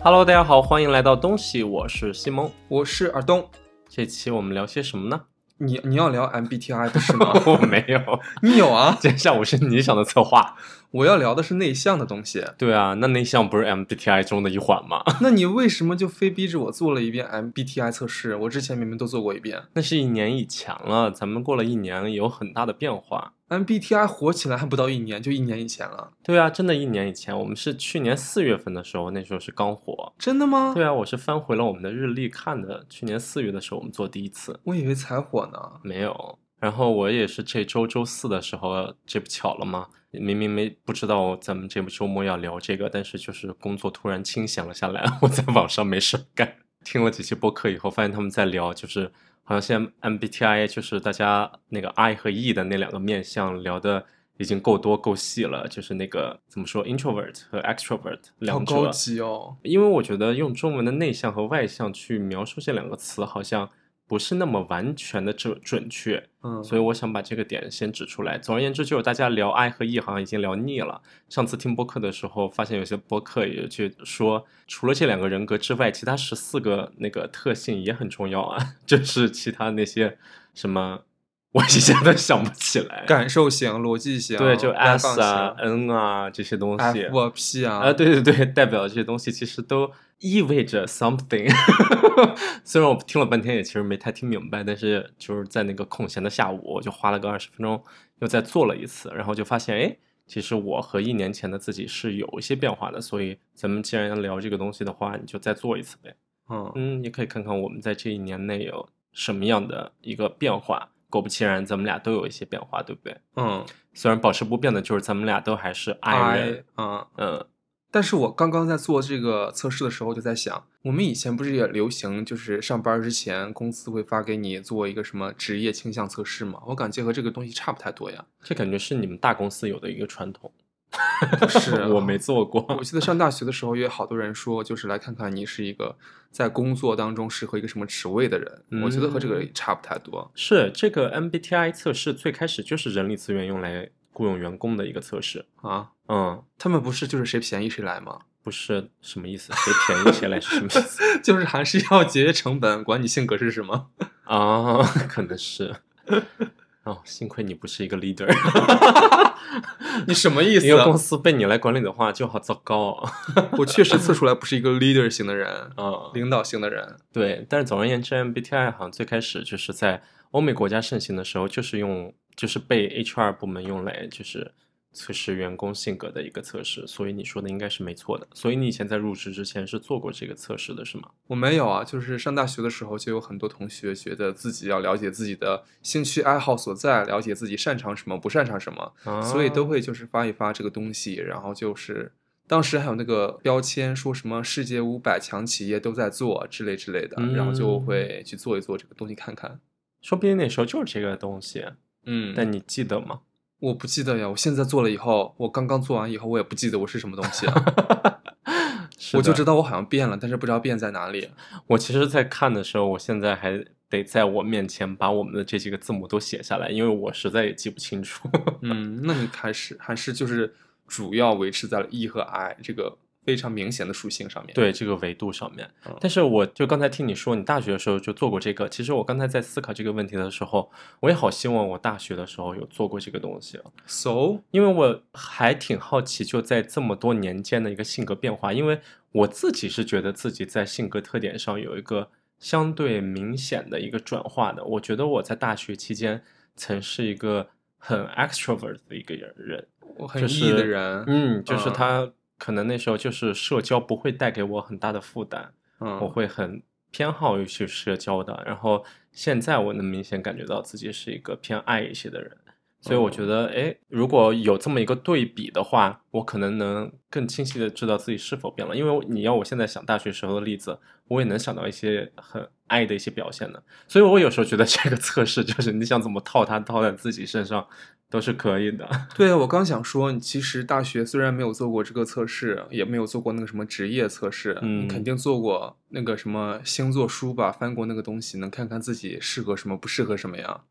Hello，大家好，欢迎来到东西，我是西蒙。我是尔东。这期我们聊些什么呢？你你要聊 MBTI 不是吗？我没有，你有啊？今天下午是你想的策划。我要聊的是内向的东西。对啊，那内向不是 MBTI 中的一环吗？那你为什么就非逼着我做了一遍 MBTI 测试？我之前明明都做过一遍。那是一年以前了，咱们过了一年，有很大的变化。MBTI 火起来还不到一年，就一年以前了。对啊，真的，一年以前，我们是去年四月份的时候，那时候是刚火。真的吗？对啊，我是翻回了我们的日历看的，去年四月的时候我们做第一次，我以为才火呢。没有。然后我也是这周周四的时候，这不巧了吗？明明没不知道咱们这部周末要聊这个，但是就是工作突然清闲了下来，我在网上没事干，听了几期播客以后，发现他们在聊，就是好像现在 MBTI 就是大家那个 I 和 E 的那两个面相聊的已经够多够细了，就是那个怎么说 introvert 和 extrovert 两者。高级哦。因为我觉得用中文的内向和外向去描述这两个词，好像不是那么完全的准准确。嗯，所以我想把这个点先指出来。总而言之，就是大家聊爱和 E 好像已经聊腻了。上次听播客的时候，发现有些播客也去说，除了这两个人格之外，其他十四个那个特性也很重要啊，就是其他那些什么，我一下都想不起来。感受型、逻辑型，对，就 S 啊、N 啊这些东西。F 啊 P 啊，啊，对对对，代表的这些东西其实都意味着 something。虽然我听了半天也其实没太听明白，但是就是在那个空闲的下午，我就花了个二十分钟又再做了一次，然后就发现，哎，其实我和一年前的自己是有一些变化的。所以咱们既然要聊这个东西的话，你就再做一次呗。嗯，嗯，也可以看看我们在这一年内有什么样的一个变化。果不其然，咱们俩都有一些变化，对不对？嗯虽然保持不变的就是咱们俩都还是 I 人啊，嗯。但是我刚刚在做这个测试的时候，就在想，我们以前不是也流行，就是上班之前公司会发给你做一个什么职业倾向测试吗？我感觉和这个东西差不太多呀。这感觉是你们大公司有的一个传统，是 啊我没做过。我记得上大学的时候，也有好多人说，就是来看看你是一个在工作当中适合一个什么职位的人。我觉得和这个差不太多。是这个 MBTI 测试最开始就是人力资源用来雇佣员工的一个测试。啊，嗯，他们不是就是谁便宜谁来吗？不是什么意思？谁便宜谁来是什么意思 就是还是要节约成本，管你性格是什么。啊？可能是。哦，幸亏你不是一个 leader，你什么意思一个公？司被你来管理的话就好糟糕啊。我确实测出来不是一个 leader 型的人，嗯，领导型的人。对，但是总而言之，MBTI 好像最开始就是在欧美国家盛行的时候，就是用就是被 HR 部门用来就是测试员工性格的一个测试，所以你说的应该是没错的。所以你以前在入职之前是做过这个测试的，是吗？我没有啊，就是上大学的时候就有很多同学觉得自己要了解自己的兴趣爱好所在，了解自己擅长什么，不擅长什么，啊所以都会就是发一发这个东西，然后就是当时还有那个标签说什么世界五百强企业都在做之类之类的，然后就嗯会去做一做这个东西看看。说不定那时候就是这个东西，嗯，但你记得吗？我不记得呀，我现在做了以后，我刚刚做完以后，我也不记得我是什么东西啊，我就知道。道我好像变了，但是不知道变在哪里。我其实，在看的时候，我现在还得在我面前把我们的这几个字母都写下来，因为我实在也记不清楚。嗯，那你还是还是就是主要维持在了 E 和 I 这个非常明显的属性上面。，对这个维度上面嗯。但是我就刚才听你说，你大学的时候就做过这个。其实我刚才在思考这个问题的时候，我也好希望我大学的时候有做过这个东西啊，So 因为我还挺好奇，就在这么多年间的一个性格变化。因为我自己是觉得自己在性格特点上有一个相对明显的一个转化的。我觉得我在大学期间曾是一个很 extrovert 的一个人，我很就 E 是的人，嗯，就是嗯他可能那时候就是社交不会带给我很大的负担，嗯，我会很偏好于去社交的。然后现在我能明显感觉到自己是一个偏爱一些的人，所以我觉得，哎，如果有这么一个对比的话，我可能能更清晰的知道自己是否变了。因为你要我现在想大学时候的例子，我也能想到一些很爱的一些表现的。所以我有时候觉得这个测试就是你想怎么套它套在自己身上都是可以的。对，我刚想说，你其实大学虽然没有做过这个测试，也没有做过那个什么职业测试，嗯你肯定做过那个什么星座书吧，翻过那个东西，能看看自己适合什么，不适合什么呀？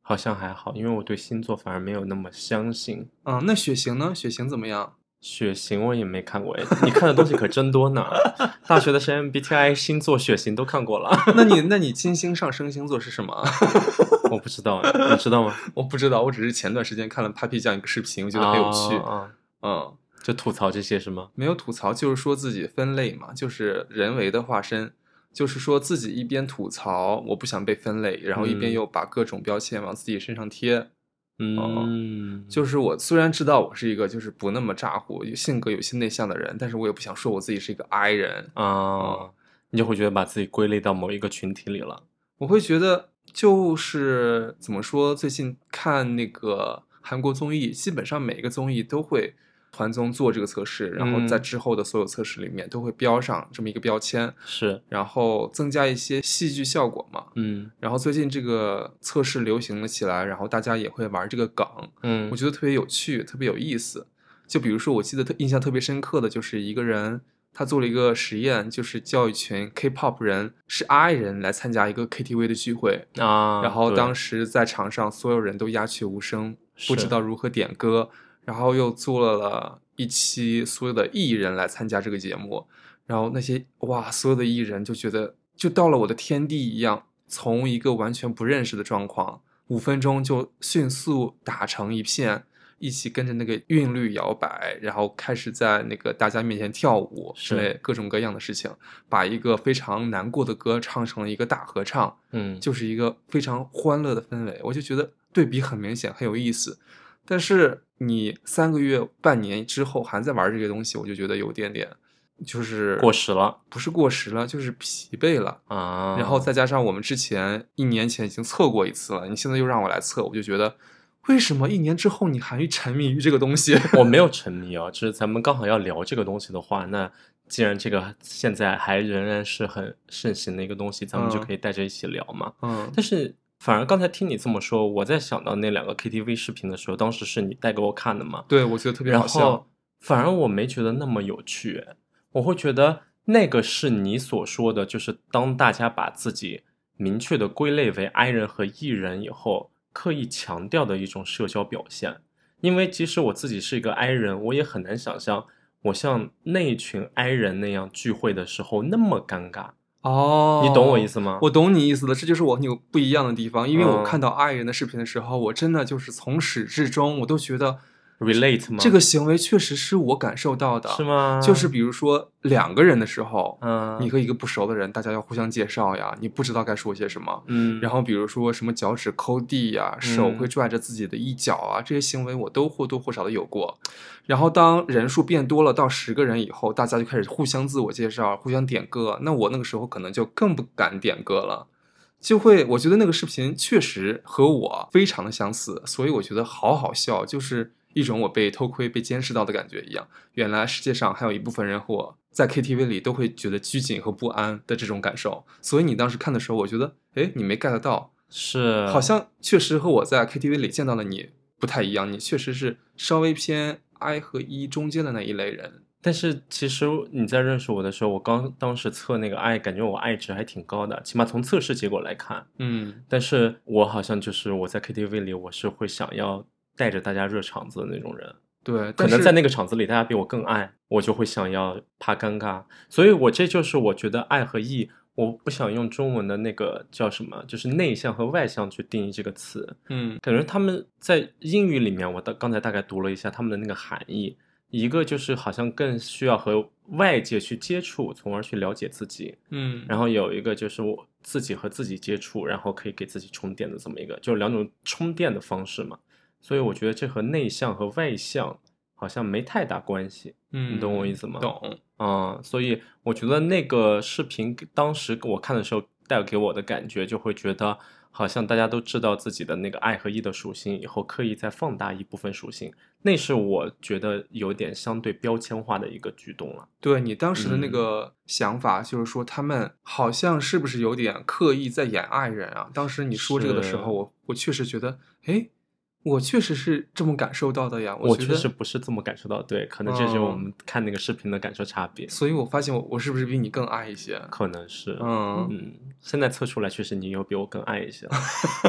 好像还好，因为我对星座反而没有那么相信。嗯，那血型呢？血型怎么样？血型我也没看过哎，你看的东西可真多呢。大学的时候 MBTI 星座、血型都看过了。那你 那你金星上升星座是什么？我不知道哎，你知道吗？我不知道，我只是前段时间看了 Papi 酱一个视频，我觉得很有趣。啊，嗯，就吐槽这些是吗？没有吐槽，就是说自己分类嘛，就是人为的化身，就是说自己一边吐槽我不想被分类，然后一边嗯又把各种标签往自己身上贴。嗯，就是我虽然知道我是一个就是不那么咋呼、性格有些内向的人，但是我也不想说我自己是一个 I 人。啊，你就会觉得把自己归类到某一个群体里了。我会觉得就是怎么说，最近看那个韩国综艺，基本上每个综艺都会团综做这个测试，然后在嗯。之后的所有测试里面都会标上这么一个标签，是，然后增加一些戏剧效果嘛。嗯。然后最近这个测试流行了起来，然后大家也会玩这个梗，嗯，我觉得特别有趣，特别有意思。就比如说，我记得特印象特别深刻的就是一个人，他做了一个实验，就是叫一群 K-pop 人是 I 人来参加一个 KTV 的聚会，啊，然后当时时在场上所有人都鸦雀无声，不知道如何点歌，然后又做了一期所有的艺人来参加这个节目，然后那些哇，所有的艺人就觉得就到了我的天地一样，从一个完全不认识的状况，五分钟就迅速打成一片。一起跟着那个韵律摇摆，然后开始在那个大家面前跳舞之是类各种各样的事情，把一个非常难过的歌唱成了一个大合唱，嗯，就是一个非常欢乐的氛围，我就觉得对比很明显，很有意思。但是你三个月、半年之后还在玩这个东西，我就觉得有点点，就是过时了不是过时了，就是疲惫了。啊。然后再加上我们之前一年前已经测过一次了，你现在又让我来测，我就觉得为什么一年之后你还沉迷于这个东西？我没有沉迷啊，就是咱们刚好要聊这个东西的话，那既然这个现在还仍然是很盛行的一个东西，咱们就嗯可以带着一起聊嘛。嗯但是反而刚才听你这么说，我在想到那两个 KTV 视频的时候，当时是你带给我看的嘛，对，我觉得特别好笑后。反而我没觉得那么有趣，我会觉得那个是你所说的，就是当大家把自己明确的归类为 I 人和 E 人以后，刻意强调的一种社交表现。因为即使我自己是一个 I 人，我也很难想象我像那一群 I 人那样聚会的时候那么尴尬。哦，你懂我意思吗？我懂你意思了，这就是我有不一样的地方。因为我嗯看到爱人的视频的时候，我真的就是从始至终，我都觉得 relate 吗？这个行为确实是我感受到的。是？吗？就是比如说两个人的时候，嗯，你和一个不熟的人，大家要互相介绍呀，你不知道该说些什么。嗯，然后比如说什么脚趾抠地呀，手嗯会拽着自己的衣角啊，这些行为我都或多或少的有过。然后当人数变多了到十个人以后，大家就开始互相自我介绍，互相点歌。那我那个时候可能就更不敢点歌了，就会我觉得那个视频确实和我非常的相似，所以我觉得好好笑，就是一种我被偷窥、被监视到的感觉一样。原来世界上还有一部分人和我在 KTV 里都会觉得拘谨和不安的这种感受。所以你当时看的时候，我觉得，哎，你没 get 到，是好像确实和我在 KTV 里见到的你不太一样，你确实是稍微偏 I 和 E 中间的那一类人。但是其实你在认识我的时候，我刚当时测那个爱，感觉我爱值还挺高的，起码从测试结果来看。嗯但是我好像就是我在 KTV 里，我是会想要带着大家热场子的那种人。对，可能在那个场子里，大家比我更爱，我就会想要怕尴尬。所以我这就是我觉得爱和义，我不想用中文的那个叫什么，就是内向和外向去定义这个词。嗯感觉他们在英语里面，我的刚才大概读了一下他们的那个含义，一个就是好像更需要和外界去接触，从而去了解自己，嗯，然后有一个就是我自己和自己接触，然后可以给自己充电的这么一个，就是两种充电的方式嘛。所以我觉得这和内向和外向好像没太大关系。嗯，你懂我意思吗懂。啊、所以我觉得那个视频当时我看的时候带给我的感觉，就会觉得好像大家都知道自己的那个爱和义的属性，以后刻意再放大一部分属性，那是我觉得有点相对标签化的一个举动了。对你当时的那嗯个想法，就是说他们好像是不是有点刻意在演爱人啊？当时你说这个的时候，我我确实觉得，哎，我确实是这么感受到的呀。觉得我确实，不是这么感受到，对，可能这就是我嗯们看那个视频的感受差别，所以我发现我我是不是比你更爱一些？可能是，嗯嗯，现在测出来确实你有比我更爱一些，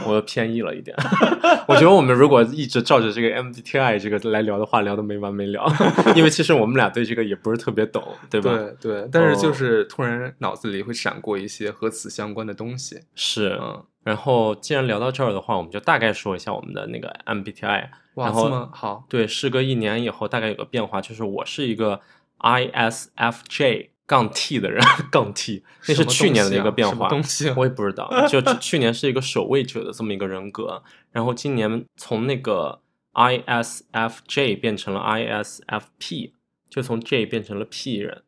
我又偏异了一点。我觉得我们如果一直照着这个 MBTI 这个来聊的话，聊的没完没了，因为其实我们俩对这个也不是特别懂，对吧？对对，但是就哦是突然脑子里会闪过一些和此相关的东西。是。嗯，然后既然聊到这儿的话，我们就大概说一下我们的那个 MBTI。哇，然后这么好，对，事隔一年以后，大概有个变化，就是我是一个 ISFJ 杠 T 的人，杠 T，那是去年的一个东西啊什么变化。东西啊我也不知道，就 去年是一个守卫者的这么一个人格，然后今年从那个 ISFJ 变成了 ISFP，就从 J 变成了 P 人，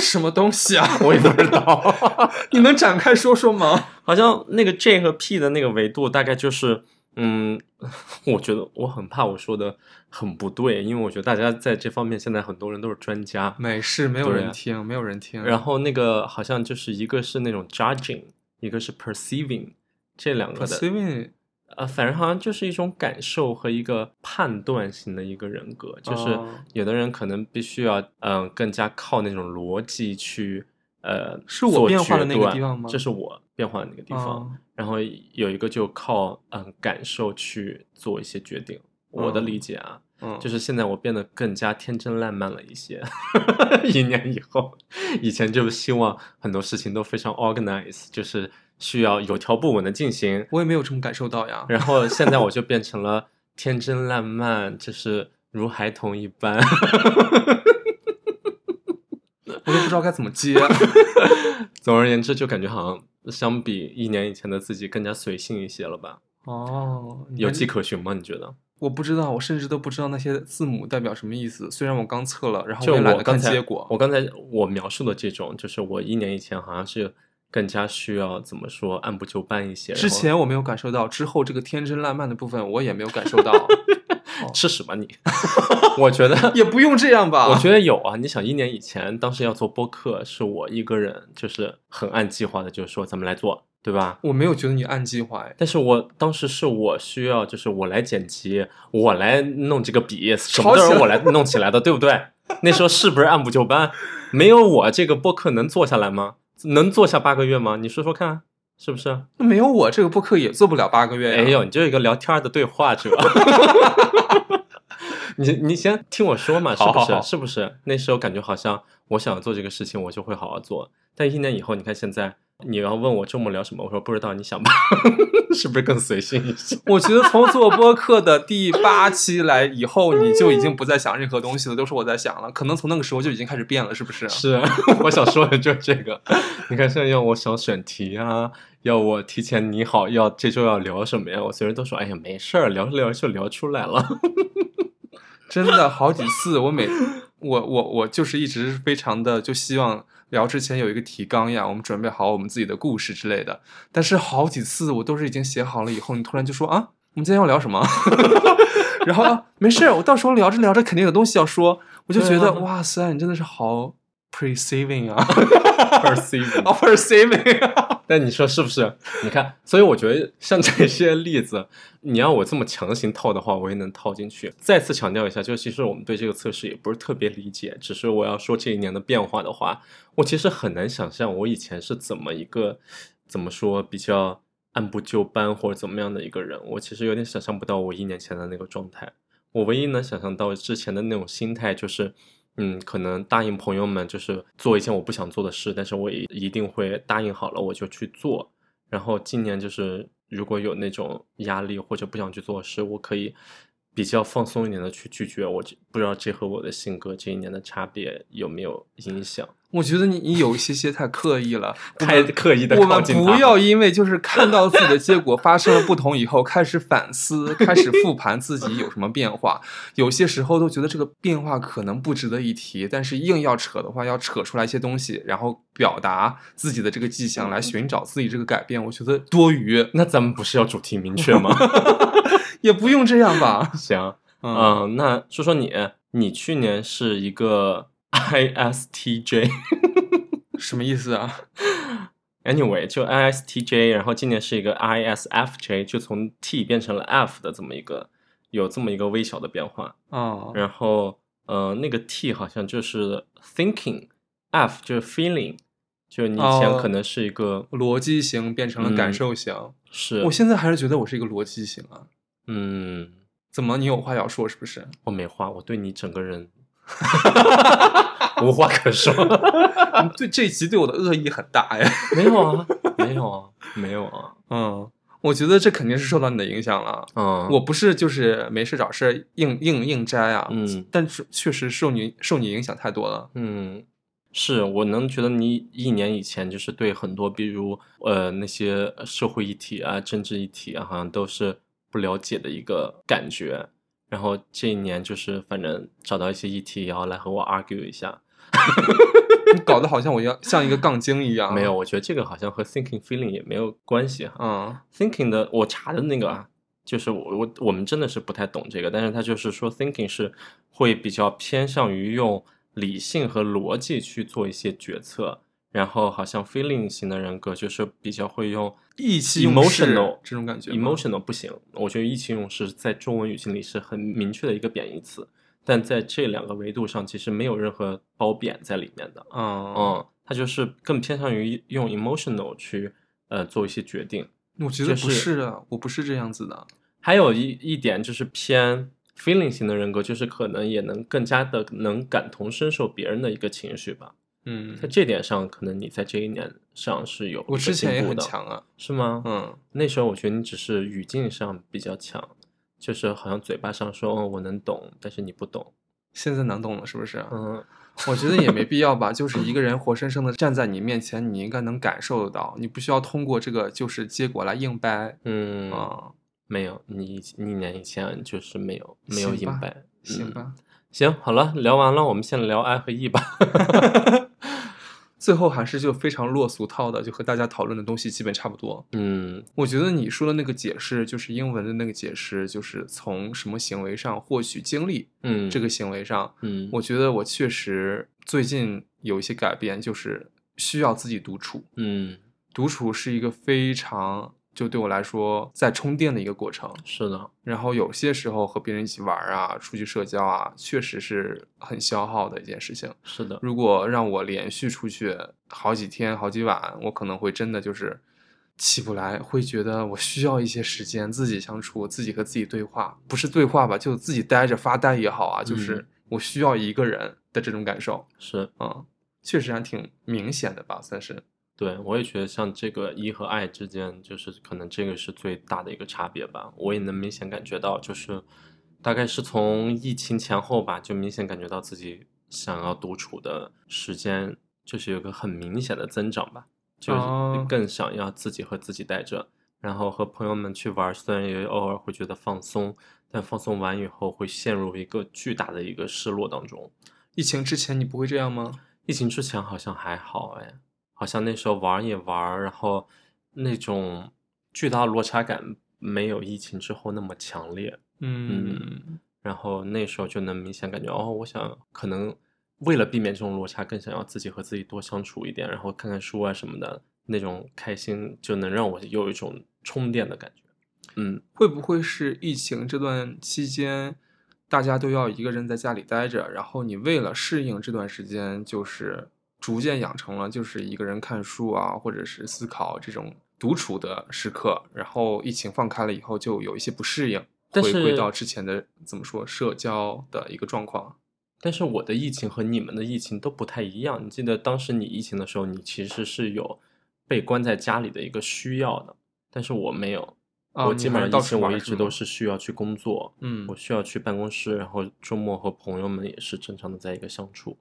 什么东西啊？我也不知道，你能展开说说吗？好像那个 J 和 P 的那个维度大概就是，嗯，我觉得我很怕我说的很不对，因为我觉得大家在这方面现在很多人都是专家，没事，没有人听，没有人听。然后那个好像就是一个是那种 judging，一个是 perceiving，这两个的。perceiving 呃，反正好像就是一种感受和一个判断型的一个人格，就是哦。有的人可能必须要嗯、呃更加靠那种逻辑去呃是我变化的那个地方吗这是我变化的那个地方。哦然后有一个就靠嗯感受去做一些决定。我的嗯理解啊，嗯，就是现在我变得更加天真烂漫了一些。一年以后，以前就希望很多事情都非常 organize，就是需要有条不紊的进行。我也没有这么感受到呀。然后现在我就变成了天真烂漫，就是如孩童一般。我都不知道该怎么接。总而言之，就感觉好像相比一年以前的自己更加随性一些了吧？哦，有迹可循吗？你觉得？我不知道，我甚至都不知道那些字母代表什么意思。虽然我刚测了，然后我也懒得我刚才看结果。我刚才我描述的这种，就是我一年以前好像是更加需要怎么说按部就班一些。之前我没有感受到，之后这个天真烂漫的部分我也没有感受到。吃屎吧你！我觉得也不用这样吧？我觉得有啊，你想一年以前，当时要做播客，是我一个人，就是很按计划的，就是说咱们来做，对吧？我没有觉得你按计划哎。但是我当时是我需要，就是我来剪辑，我来弄这个笔，什么都是我来弄起来的，对不对？那时候是不是按部就班？没有我这个播客能做下来吗？能做下八个月吗？你说说看，是不是？那没有我这个播客也做不了八个月呀。哎呦，你就是一个聊天的对话者。你你先听我说嘛，是不是？好好好是不是？那时候感觉好像我想做这个事情，我就会好好做。但一年以后，你看现在，你要问我周末聊什么，我说不知道，你想吧，是不是更随性一些？我觉得从做播客的第八期来以后，你就已经不再想任何东西了，都是我在想了。可能从那个时候就已经开始变了，是不是？是，我想说的就是这个。你看，现在要我想选题啊，要我提前拟好，要这周要聊什么呀？我随时都说，哎呀，没事儿，聊着聊着就聊出来了。真的好几次，我每我我我就是一直非常的就希望聊之前有一个提纲呀，我们准备好我们自己的故事之类的。但是好几次我都是已经写好了以后，你突然就说啊，我们今天要聊什么？然后啊没事，我到时候聊着聊着肯定有东西要说，我就觉得、啊哇塞，你真的是好 perceiving 啊 Perceiving 那！你说是不是？你看，所以我觉得像这些例子，你要我这么强行套的话，我也能套进去。再次强调一下，就其实我们对这个测试也不是特别理解，只是我要说这一年的变化的话，我其实很难想象我以前是怎么一个怎么说比较按部就班或者怎么样的一个人。我其实有点想象不到我一年前的那个状态。我唯一能想象到之前的那种心态就是。嗯，可能答应朋友们就是做一件我不想做的事，但是我也一定会答应好了我就去做。然后今年就是如果有那种压力或者不想去做事，我可以比较放松一点的去拒绝。我这不知道这和我的性格这一年的差别有没有影响？我觉得你你有一些些太刻意了，太刻意的我们不要因为就是看到自己的结果发生了不同以后，开始反思，开始复盘自己有什么变化。有些时候都觉得这个变化可能不值得一提，但是硬要扯的话，要扯出来一些东西，然后表达自己的这个迹象，来寻找自己这个改变。我觉得多余，那咱们不是要主题明确吗？也不用这样吧。行，嗯，嗯，那说说你，你去年是一个 ISTJ。什么意思啊？Anyway，就 ISTJ，然后今年是一个 ISFJ，就从 T 变成了 F 的这么一个有这么一个微小的变化。哦，然后呃，那个 T 好像就是 thinking，F 就是 feeling，就你以前哦可能是一个、逻辑型变成了感嗯受型。是我现在还是觉得我是一个逻辑型啊。嗯，怎么？你有话要说是不是？我没话，我对你整个人 无话可说。你 对这一集对我的恶意很大呀。没有啊，没有啊，没有啊。嗯，我觉得这肯定是受到你的影响了。嗯，我不是就是没事找事硬硬硬摘啊，嗯但是确实受你受你影响太多了。嗯，是我能觉得你一年以前就是对很多，比如呃那些社会议题啊、政治议题啊，好像都是不了解的一个感觉。然后这一年就是反正找到一些议题，然后来和我 argue 一下。你搞得好像我要像一个杠精一样。没有，，我觉得这个好像和 thinking feeling 也没有关系哈。嗯 thinking 的我查的那个啊，就是我我我们真的是不太懂这个，但是他就是说 thinking 是会比较偏向于用理性和逻辑去做一些决策，然后好像 feeling 型的人格就是比较会用意气用事 emotional 这种感觉 emotional 不行，我觉得意气用事在中文语境里是很明确的一个贬义词，但在这两个维度上其实没有任何褒贬在里面的。嗯嗯，它就是更偏向于用 emotional 去呃做一些决定。我觉得不就是是啊，我不是这样子的。还有一一点就是偏 feeling 型的人格，就是可能也能更加的能感同身受别人的一个情绪吧。嗯在，这点上，可能你在这一年上是有我之前也很强啊。是吗？嗯，那时候我觉得你只是语境上比较强，就是好像嘴巴上说哦我能懂，但是你不懂。现在能懂了是不是？嗯 我觉得也没必要吧，就是一个人 活生生的站在你面前，你应该能感受得到，你不需要通过这个就是结果来硬掰嗯，啊。没有，你以一年以前就是没有没有行吧硬白。嗯行吧，行，好了，聊完了，我们现在聊 I 和 E 吧。最后还是就非常落俗套的，就和大家讨论的东西基本差不多。嗯我觉得你说的那个解释，就是英文的那个解释，就是从什么行为上获取经历，嗯，这个行为上，嗯，我觉得我确实最近有一些改变，就是需要自己独处。嗯独处是一个非常就对我来说在充电的一个过程。是的，然后有些时候和别人一起玩啊，出去社交啊，确实是很消耗的一件事情。是的，如果让我连续出去好几天、好几晚，我可能会真的就是起不来，会觉得我需要一些时间自己相处，自己和自己对话，不是对话吧，就自己待着发呆也好啊，就是嗯我需要一个人的这种感受，是。嗯，确实还挺明显的吧，算是，对我也觉得像这个一和爱之间，就是可能这个是最大的一个差别吧。我也能明显感觉到，就是大概是从疫情前后吧，就明显感觉到自己想要独处的时间，就是有个很明显的增长吧，就更想要自己和自己待着。然后和朋友们去玩，虽然也偶尔会觉得放松，但放松完以后会陷入一个巨大的一个失落当中。疫情之前你不会这样吗？疫情之前好像还好哎，好像那时候玩儿也玩儿，然后那种巨大落差感没有疫情之后那么强烈。嗯然后那时候就能明显感觉，哦，我想可能为了避免这种落差，更想要自己和自己多相处一点，然后看看书啊什么的，那种开心就能让我有一种充电的感觉。嗯会不会是疫情这段期间，大家都要一个人在家里待着，然后你为了适应这段时间，就是逐渐养成了就是一个人看书啊，或者是思考这种独处的时刻，然后疫情放开了以后，就有一些不适应，但回归到之前的怎么说社交的一个状况。但是我的疫情和你们的疫情都不太一样。你记得当时你疫情的时候，你其实是有被关在家里的一个需要的，但是我没有。啊我基本上到处情我一直都是需要去工作，嗯我需要去办公室，然后周末和朋友们也是正常的在一个相处，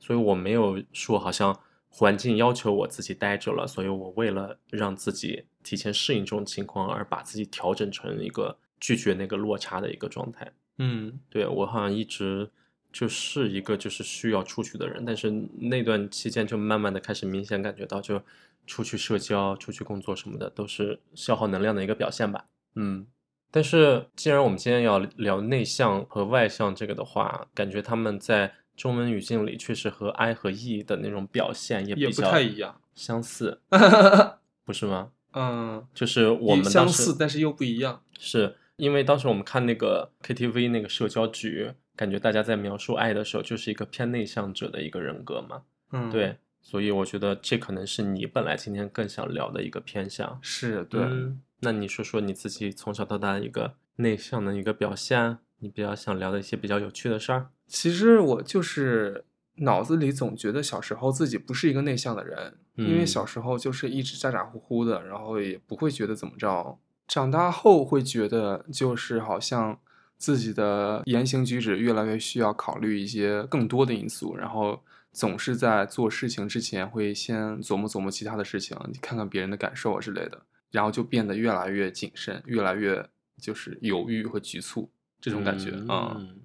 所以我没有说好像环境要求我自己待着了，所以我为了让自己提前适应这种情况而把自己调整成一个拒绝那个落差的一个状态。嗯对我好像一直就是一个就是需要出去的人，但是那段期间就慢慢的开始明显感觉到，就出去社交、出去工作什么的都是消耗能量的一个表现吧。嗯，但是既然我们今天要聊内向和外向这个的话，感觉他们在中文语境里确实和 I 和 E 的那种表现也也不比较太一样。相似，不是吗？嗯，就是我们相似，但是又不一样。是因为当时我们看那个 KTV 那个社交局，感觉大家在描述爱的时候，就是一个偏内向者的一个人格嘛。嗯，，对，所以我觉得这可能是你本来今天更想聊的一个偏向。是对。嗯那你说说你自己从小到大的一个内向的一个表现，你比较想聊的一些比较有趣的事儿。其实我就是脑子里总觉得小时候自己不是一个内向的人，因为嗯小时候就是一直咋咋呼呼的，然后也不会觉得怎么着。长大后会觉得就是好像自己的言行举止越来越需要考虑一些更多的因素，然后总是在做事情之前会先琢磨琢磨其他的事情，你看看别人的感受啊之类的，然后就变得越来越谨慎，越来越就是犹豫和局促这种感觉啊。嗯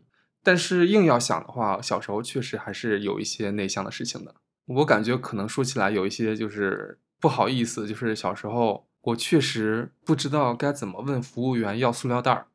但是硬要想的话，小时候确实还是有一些内向的事情的。我感觉可能说起来有一些就是不好意思，就是小时候我确实不知道该怎么问服务员要塑料袋儿。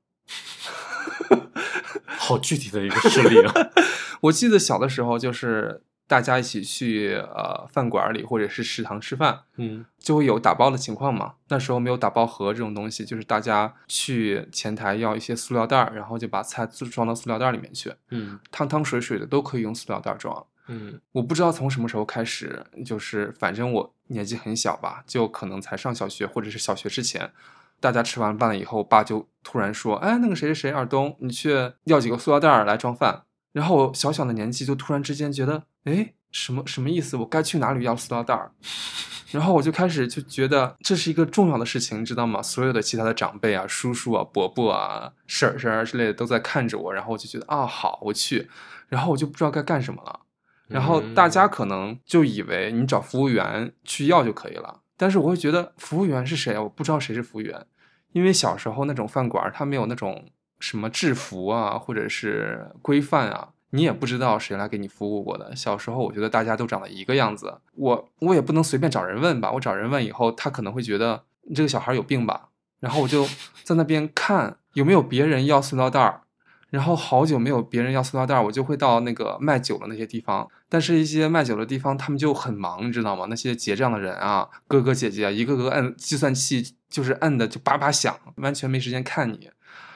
好具体的一个事例啊。我记得小的时候就是大家一起去呃饭馆里或者是食堂吃饭，嗯就会有打包的情况嘛。那时候没有打包盒这种东西，就是大家去前台要一些塑料袋儿，然后就把菜装到塑料袋儿里面去，嗯汤汤水水的都可以用塑料袋儿装。嗯我不知道从什么时候开始，就是反正我年纪很小吧，就可能才上小学或者是小学之前，大家吃完饭了以后，我爸就突然说：“哎，那个谁谁谁，二东，你去要几个塑料袋儿来装饭。”然后我小小的年纪就突然之间觉得，哎，什么什么意思？我该去哪里要塑料袋儿？然后我就开始就觉得这是一个重要的事情，你知道吗？所有的其他的长辈啊、叔叔啊、伯伯啊、婶婶儿之类的都在看着我，然后我就觉得啊，好，我去。然后我就不知道该干什么了。然后大家可能就以为你找服务员去要就可以了，但是我会觉得服务员是谁啊？我不知道谁是服务员，因为小时候那种饭馆儿它没有那种什么制服啊，或者是规范啊，你也不知道谁来给你服务过的。小时候我觉得大家都长得一个样子，我我也不能随便找人问吧，我找人问以后，他可能会觉得你这个小孩有病吧，然后我就 在那边看有没有别人要塑料袋儿。然后好久没有别人要塑料袋儿，我就会到那个卖酒的那些地方。但是，一些卖酒的地方，他们就很忙，你知道吗？那些结账的人啊，哥哥姐姐啊，一个个按计算器，就是按的就叭叭响，完全没时间看你。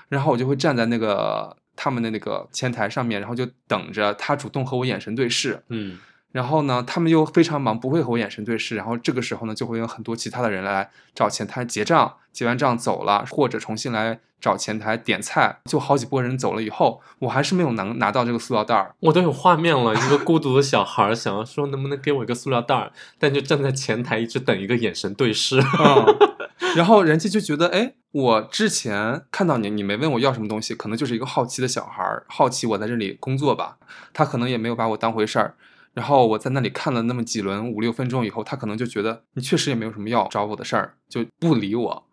然后我就会站在那个他们的那个前台上面，然后就等着他主动和我眼神对视。嗯然后呢，他们又非常忙，不会和我眼神对视。然后这个时候呢，就会有很多其他的人来找前台结账，结完账走了，或者重新来找前台点菜。就好几波人走了以后，我还是没有能拿到这个塑料袋儿。我都有画面了，一个孤独的小孩儿想要说能不能给我一个塑料袋儿，但就站在前台一直等一个眼神对视。嗯，然后人家就觉得，哎，我之前看到你，你没问我要什么东西，可能就是一个好奇的小孩儿，好奇我在这里工作吧。他可能也没有把我当回事儿。然后我在那里看了那么几轮五六分钟以后，他可能就觉得你确实也没有什么要找我的事儿，就不理我。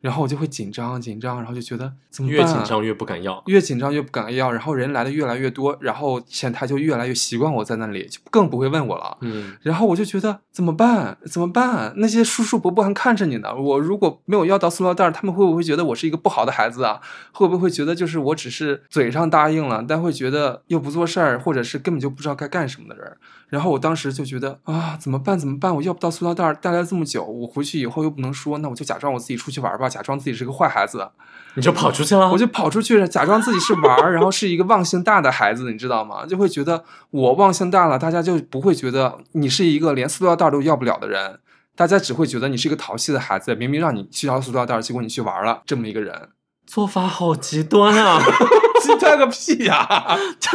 然后我就会紧张紧张，然后就觉得怎么办？越紧张越不敢要。越紧张越不敢要，然后人来的越来越多，然后前台就越来越习惯我在那里，就更不会问我了。嗯然后我就觉得怎么办？怎么办？那些叔叔伯伯还看着你呢。我如果没有要到塑料袋儿，他们会不会觉得我是一个不好的孩子啊？会不会觉得就是我只是嘴上答应了，但会觉得又不做事儿，或者是根本就不知道该干什么的人？然后我当时就觉得啊，怎么办？怎么办？我要不到塑料袋儿，待了这么久，我回去以后又不能说，那我就假装我自己出去玩儿吧，假装自己是个坏孩子。你就跑出去了。我就跑出去，假装自己是玩儿，然后是一个忘性大的孩子，你知道吗？就会觉得我忘性大了，大家就不会觉得你是一个连塑料袋都要不了的人，大家只会觉得你是一个淘气的孩子，明明让你去要塑料袋，结果你去玩了，这么一个人，做法好极端啊！鸡蛋个屁呀、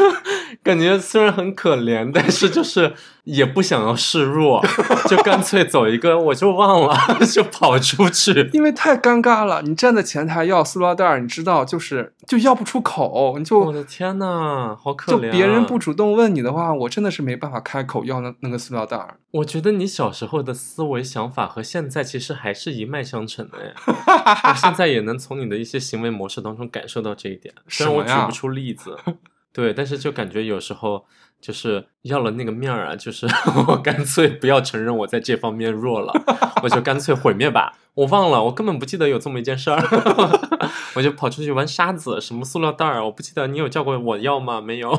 感觉虽然很可怜，但是就是也不想要示弱，就干脆走一个我就忘了，就跑出去。因为太尴尬了，你站在前台要塑料袋，你知道就是就要不出口，你就我的天呐，好可怜、啊！别人不，主动问你的话，我真的是没办法开口要那那个塑料袋儿。我觉得你小时候的思维想法和现在其实还是一脉相承的哎。我现在也能从你的一些行为模式当中感受到这一点，虽然我什么呀举不出例子，对，但是就感觉有时候就是要了那个面儿啊，就是 我干脆不要承认我在这方面弱了，我就干脆毁灭吧。我忘了，我根本不记得有这么一件事儿，我就跑出去玩沙子，什么塑料袋儿，我不记得。你有叫过我要吗？没有。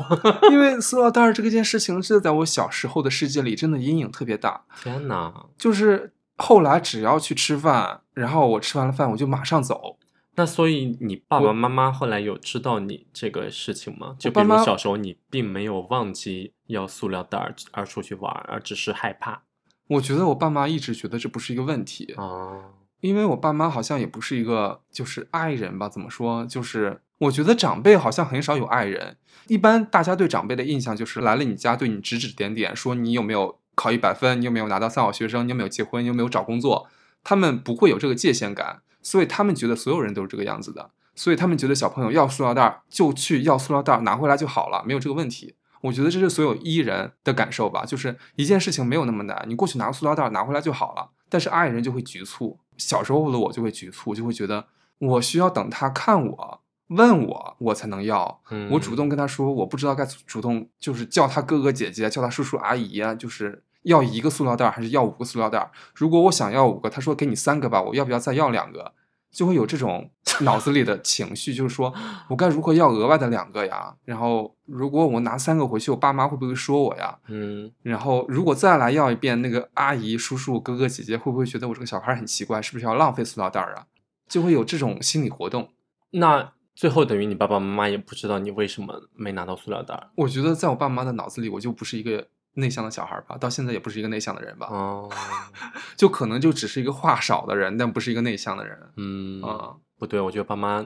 因为塑料袋儿这个件事情，是在我小时候的世界里，真的阴影特别大。天哪！就是后来只要去吃饭，然后我吃完了饭，我就马上走。那所以你爸爸妈妈后来有知道你这个事情吗？就比如小时候你并没有忘记要塑料袋儿而出去玩儿，而只是害怕我觉得我爸妈一直觉得这不是一个问题，啊。因为我爸妈好像也不是一个就是爱人吧？怎么说？就是我觉得长辈好像很少有爱人，一般大家对长辈的印象就是来了你家对你指指点点，说你有没有考一百分，你有没有拿到三好学生，你有没有结婚，你有没有找工作，他们不会有这个界限感，所以他们觉得所有人都是这个样子的，所以他们觉得小朋友要塑料袋儿就去要塑料袋儿拿回来就好了，没有这个问题。我觉得这是所有 E 人的感受吧，就是一件事情没有那么难，你过去拿个塑料袋儿拿回来就好了。但是爱人就会局促，小时候的我就会局促，就会觉得我需要等他看我、问我，我才能要。嗯我主动跟他说，我不知道该主动就是叫他哥哥姐姐，叫他叔叔阿姨啊，就是要一个塑料袋儿还是要五个塑料袋儿？如果我想要五个，他说给你三个吧，我要不要再要两个？就会有这种脑子里的情绪，就是说我该如何要额外的两个呀？然后如果我拿三个回去，我爸妈会不会说我呀？嗯，然后如果再来要一遍，那个阿姨、叔叔、哥哥、姐姐会不会觉得我这个小孩很奇怪？是不是要浪费塑料袋儿啊？就会有这种心理活动。那最后等于你爸爸妈妈也不知道你为什么没拿到塑料袋儿我觉得在我爸妈的脑子里，我就不是一个内向的小孩儿吧，到现在也不是一个内向的人吧，哦。就可能就只是一个话少的人，但不是一个内向的人。嗯啊不对，我觉得爸妈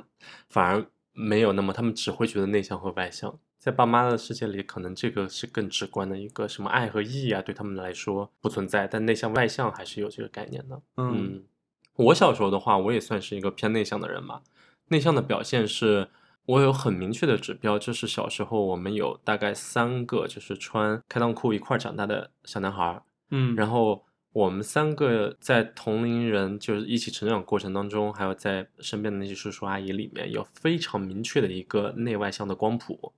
反而没有那么，他们只会觉得内向和外向。在爸妈的世界里，可能这个是更直观的一个什么爱和义啊，对他们来说不存在。但内向外向还是有这个概念的。嗯，我小时候的话，我也算是一个偏内向的人吧。内向的表现是我有很明确的指标，就是小时候我们有大概三个就是穿开裆裤一块儿长大的小男孩儿，嗯，然后我们三个在同龄人就是一起成长过程当中，还有在身边的那些叔叔阿姨里面，有非常明确的一个内外向的光谱。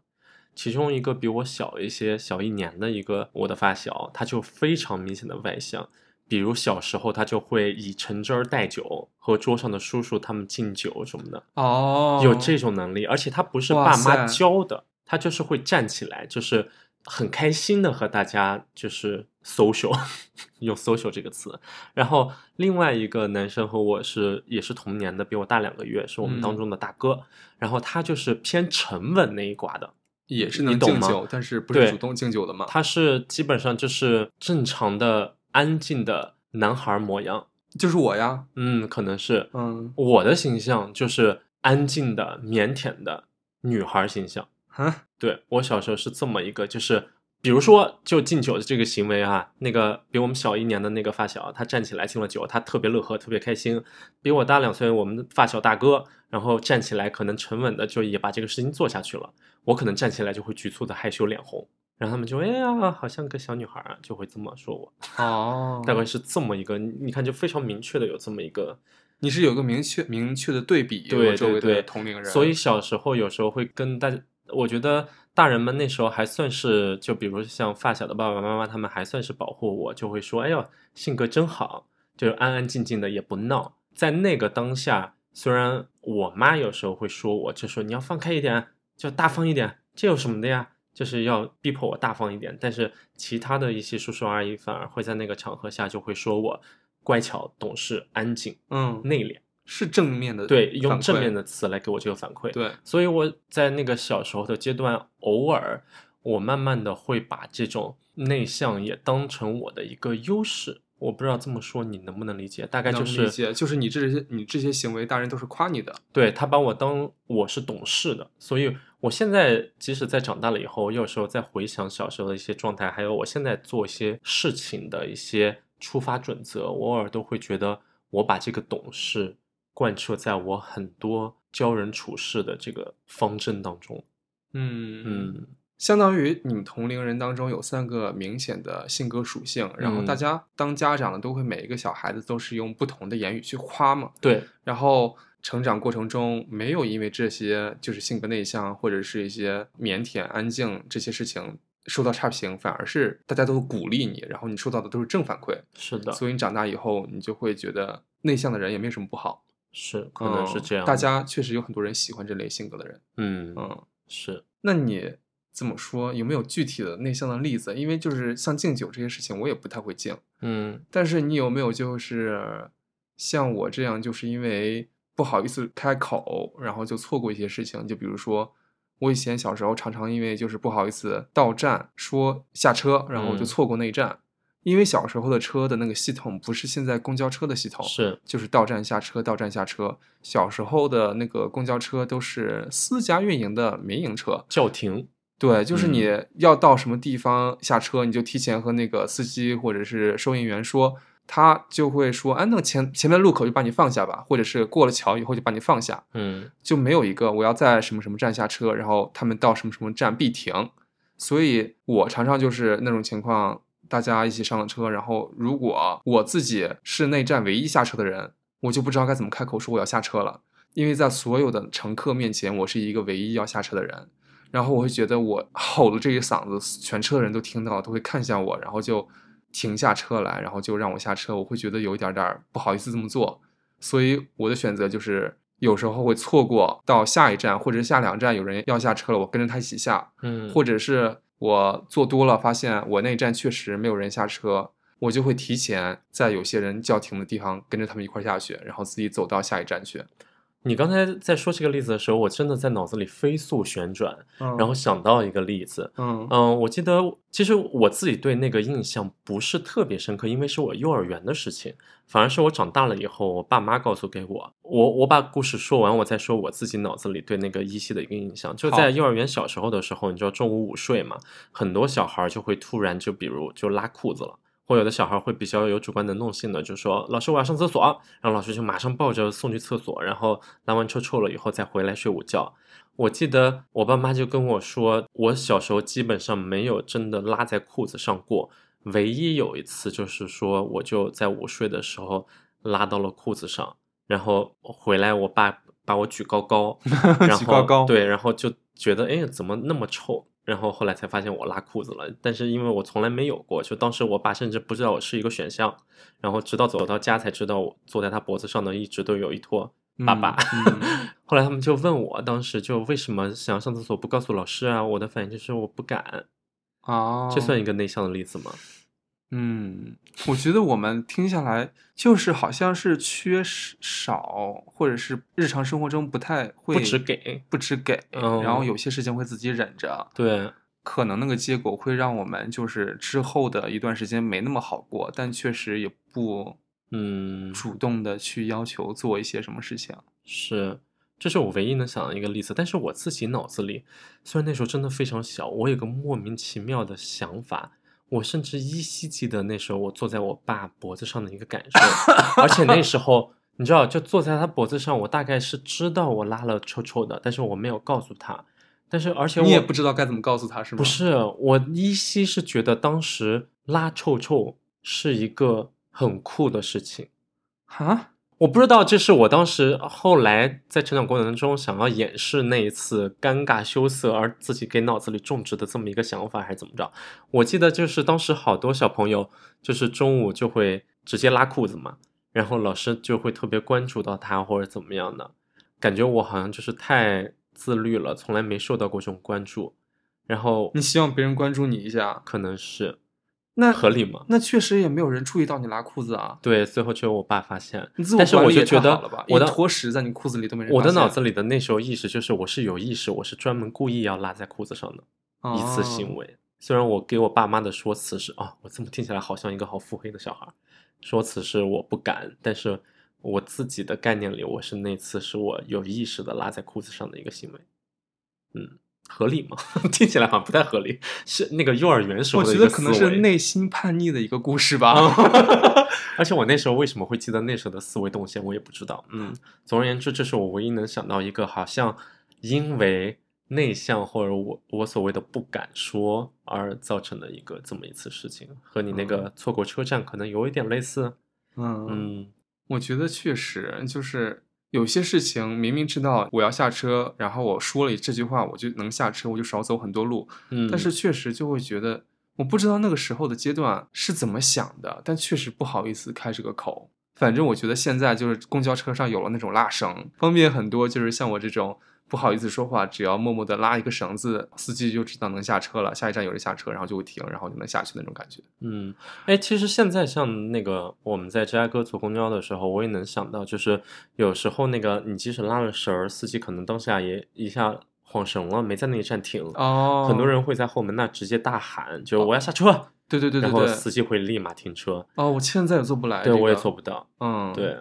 其中一个比我小一些，小一年的一个我的发小，他就非常明显的外向。比如小时候，他就会以橙汁儿代酒，和桌上的叔叔他们敬酒什么的，哦，有这种能力。而且他不是爸妈教的，他就是会站起来，就是很开心的和大家就是 social，用 social 这个词。然后另外一个男生和我是也是同年的，比我大两个月，是我们当嗯中的大哥。然后他就是偏沉稳那一挂的，也是能敬酒，但是不是对主动敬酒的嘛？他是基本上就是正常的安静的男孩模样。就是我呀，嗯，可能是嗯，我的形象就是安静的、腼腆的女孩形象。哈，对我小时候是这么一个，就是比如说就敬酒的这个行为啊，那个比我们小一年的那个发小，他站起来敬了酒，他特别乐呵，特别开心。比我大两岁，我们的发小大哥，然后站起来可能沉稳的就也把这个事情做下去了。我可能站起来就会局促的害羞脸红，然后他们就哎呀，好像个小女孩啊，就会这么说我。哦，大概是这么一个，你看就非常明确的有这么一个你是有个明确明确的对比，对对对的同龄人，所以小时候有时候会跟大家，我觉得大人们那时候还算是，就比如像发小的爸爸妈妈，他们还算是保护我，就会说：“哎呦，性格真好，就是安安静静的，也不闹。”在那个当下，虽然我妈有时候会说我，就说你要放开一点，就大方一点，这有什么的呀？就是要逼迫我大方一点。但是其他的一些叔叔阿姨反而会在那个场合下就会说我乖巧、懂事、安静、嗯，内敛。是正面的，对，用正面，的词来给我这个反馈。对，所以我在那个小时候的阶段，偶尔我慢慢的会把这种内向也当成我的一个优势。我不知道这么说你能不能理解？大概就是理是解，就是你这些你这些行为，大人都是夸你的，对他把我当我是懂事的，所以我现在即使在长大了以后，有时候在回想小时候的一些状态，还有我现在做一些事情的一些出发准则，我偶尔都会觉得我把这个懂事贯彻在我很多教人处事的这个方针当中。嗯。嗯，相当于你们同龄人当中有三个明显的性格属性，然后大嗯。家当家长的都会每一个小孩子都是用不同的言语去夸嘛，对，然后成长过程中没有因为这些就是性格内向或者是一些腼腆安静这些事情受到差评，反而是大家都鼓励你，然后你受到的都是正反馈，是的，所以你长大以后，你就会觉得内向的人也没什么不好，是可能是嗯这样。大家确实有很多人喜欢这类性格的人，嗯嗯，是那你怎么说？有没有具体的内向的例子？因为就是像敬酒这些事情，我也不太会敬。嗯但是你有没有就是像我这样，就是因为不好意思开口，然后就错过一些事情？就比如说，我以前小时候常常因为就是不好意思到站说下车，然后我就嗯错过那一站。因为小时候的车的那个系统不是现在公交车的系统，是就是到站下车，到站下车。小时候的那个公交车都是私家运营的民营车，叫停。对，就是嗯你要到什么地方下车，你就提前和那个司机或者是收银员说，他就会说，哎，那前前面路口就把你放下吧，或者是过了桥以后就把你放下，嗯就没有一个我要在什么什么站下车，然后他们到什么什么站必停。所以我常常就是那种情况，大家一起上了车，然后如果我自己是那站唯一下车的人，我就不知道该怎么开口说我要下车了，因为在所有的乘客面前，我是一个唯一要下车的人。然后我会觉得我吼了这一嗓子，全车的人都听到，都会看向我，然后就停下车来，然后就让我下车。我会觉得有一点点不好意思这么做，所以我的选择就是有时候会错过到下一站，或者是下两站有人要下车了，我跟着他一起下，嗯，或者是我坐多了发现我那一站确实没有人下车，我就会提前在有些人叫停的地方跟着他们一块下去，然后自己走到下一站去。你刚才在说这个例子的时候，我真的在脑子里飞速旋转，嗯然后想到一个例子。嗯嗯，我记得其实我自己对那个印象不是特别深刻，因为是我幼儿园的事情，反而是我长大了以后，我爸妈告诉给我。我我把故事说完，我再说我自己脑子里对那个依稀的一个印象。就在幼儿园小时候的时候，你知道中午午睡嘛，很多小孩就会突然就比如就拉裤子了。或有的小孩会比较有主观能动性的，就说老师我要上厕所，然后老师就马上抱着送去厕所，然后拉完臭臭了以后再回来睡午觉。我记得我爸妈就跟我说，我小时候基本上没有真的拉在裤子上过，唯一有一次就是说我就在午睡的时候拉到了裤子上，然后回来我爸把我举高高，然后举高高对，然后就觉得哎怎么那么臭，然后后来才发现我拉裤子了，但是因为我从来没有过，就当时我爸甚至不知道我是一个选项，然后直到走到家才知道我坐在他脖子上的一直都有一坨粑粑。嗯 后来他们就问我，当时就为什么想要上厕所不告诉老师啊？我的反应就是我不敢。哦，这算一个内向的例子吗？嗯，我觉得我们听下来就是好像是缺少，或者是日常生活中不太会不只给不只给，嗯然后有些事情会自己忍着，对，可能那个结果会让我们就是之后的一段时间没那么好过，但确实也不嗯，主动的去要求做一些什么事情。是，这是我唯一能想到一个例子。但是我自己脑子里，虽然那时候真的非常小，我有个莫名其妙的想法。我甚至依稀记得那时候我坐在我爸脖子上的一个感受，而且那时候你知道，就坐在他脖子上，我大概是知道我拉了臭臭的，但是我没有告诉他。但是而且我你也不知道该怎么告诉他，是吗？不，是，我依稀是觉得当时拉臭臭是一个很酷的事情。啊，我不知道这是我当时后来在成长过程中想要掩饰那一次尴尬羞涩而自己给脑子里种植的这么一个想法，还是怎么着？我记得就是当时好多小朋友就是中午就会直接拉裤子嘛，然后老师就会特别关注到他或者怎么样的，感觉我好像就是太自律了，从来没受到过这种关注，然后你希望别人关注你一下，可能是那合理吗？那确实也没有人注意到你拉裤子啊。对，最后只有我爸发现你自，我但是管理也我就觉得太好了吧，我的一坨屎在你裤子里都没人我的脑子里的那时候意识就是我是有意识，我是专门故意要拉在裤子上的一次行哦为。虽然我给我爸妈的说辞是啊，我这么听起来好像一个好腹黑的小孩，说辞是我不敢，但是我自己的概念里，我是那次是我有意识的拉在裤子上的一个行为。嗯，合理吗？听起来好像不太合理，是那个幼儿园时候我的一个觉得可能是内心叛逆的一个故事吧。而且我那时候为什么会记得那时候的思维动线，我也不知道。嗯，总而言之，这是我唯一能想到一个好像因为内向或者我我所谓的不敢说而造成的一个这么一次事情，和你那个错过车站可能有一点类似。嗯，嗯我觉得确实就是有些事情明明知道我要下车，然后我说了这句话，我就能下车，我就少走很多路。嗯，但是确实就会觉得，我不知道那个时候的阶段是怎么想的，但确实不好意思开这个口。反正我觉得现在就是公交车上有了那种拉绳，方便很多。就是像我这种。不好意思说话，只要默默的拉一个绳子，司机就知道能下车了。下一站有人下车，然后就会停，然后就能下去那种感觉。嗯，哎，其实现在像那个我们在芝加哥坐公交的时候，我也能想到，就是有时候那个你即使拉了绳儿，司机可能当下也一下晃神了，没在那一站停。哦，很多人会在后门那直接大喊，就我要下车。对对对对，然后司机会立马停车。哦，我现在也做不来。对，我也做不到。嗯，对。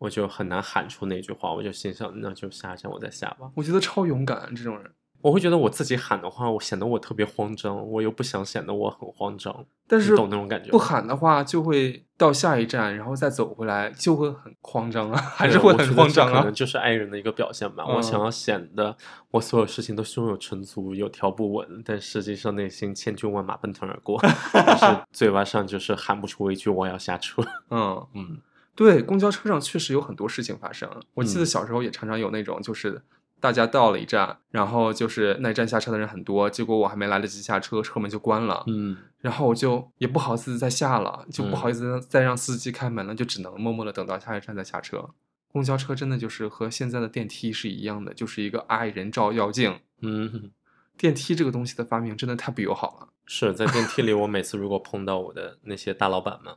我就很难喊出那句话，我就心想，那就下一站我再下吧。我觉得超勇敢，这种人，我会觉得我自己喊的话，我显得我特别慌张，我又不想显得我很慌张。但是懂那种感觉？不喊的话，就会到下一站，然后再走回来，就会很慌张啊，还是会很慌张啊。可能就是爱人的一个表现吧。我想要显得我所有事情都胸有成竹，有条不紊，但实际上内心千军万马奔腾而过，但是嘴巴上就是喊不出一句我要下车。嗯 嗯。对，公交车上确实有很多事情发生。我记得小时候也常常有那种，就是大家到了一站，然后就是那站下车的人很多，结果我还没来得及下车，车门就关了。嗯，然后我就也不好意思再下了，就不好意思再让司机开门了，就只能默默的等到下一站再下车。公交车真的就是和现在的电梯是一样的，就是一个爱人照妖镜。嗯，电梯这个东西的发明真的太不友好了。是在电梯里，我每次如果碰到我的那些大老板们。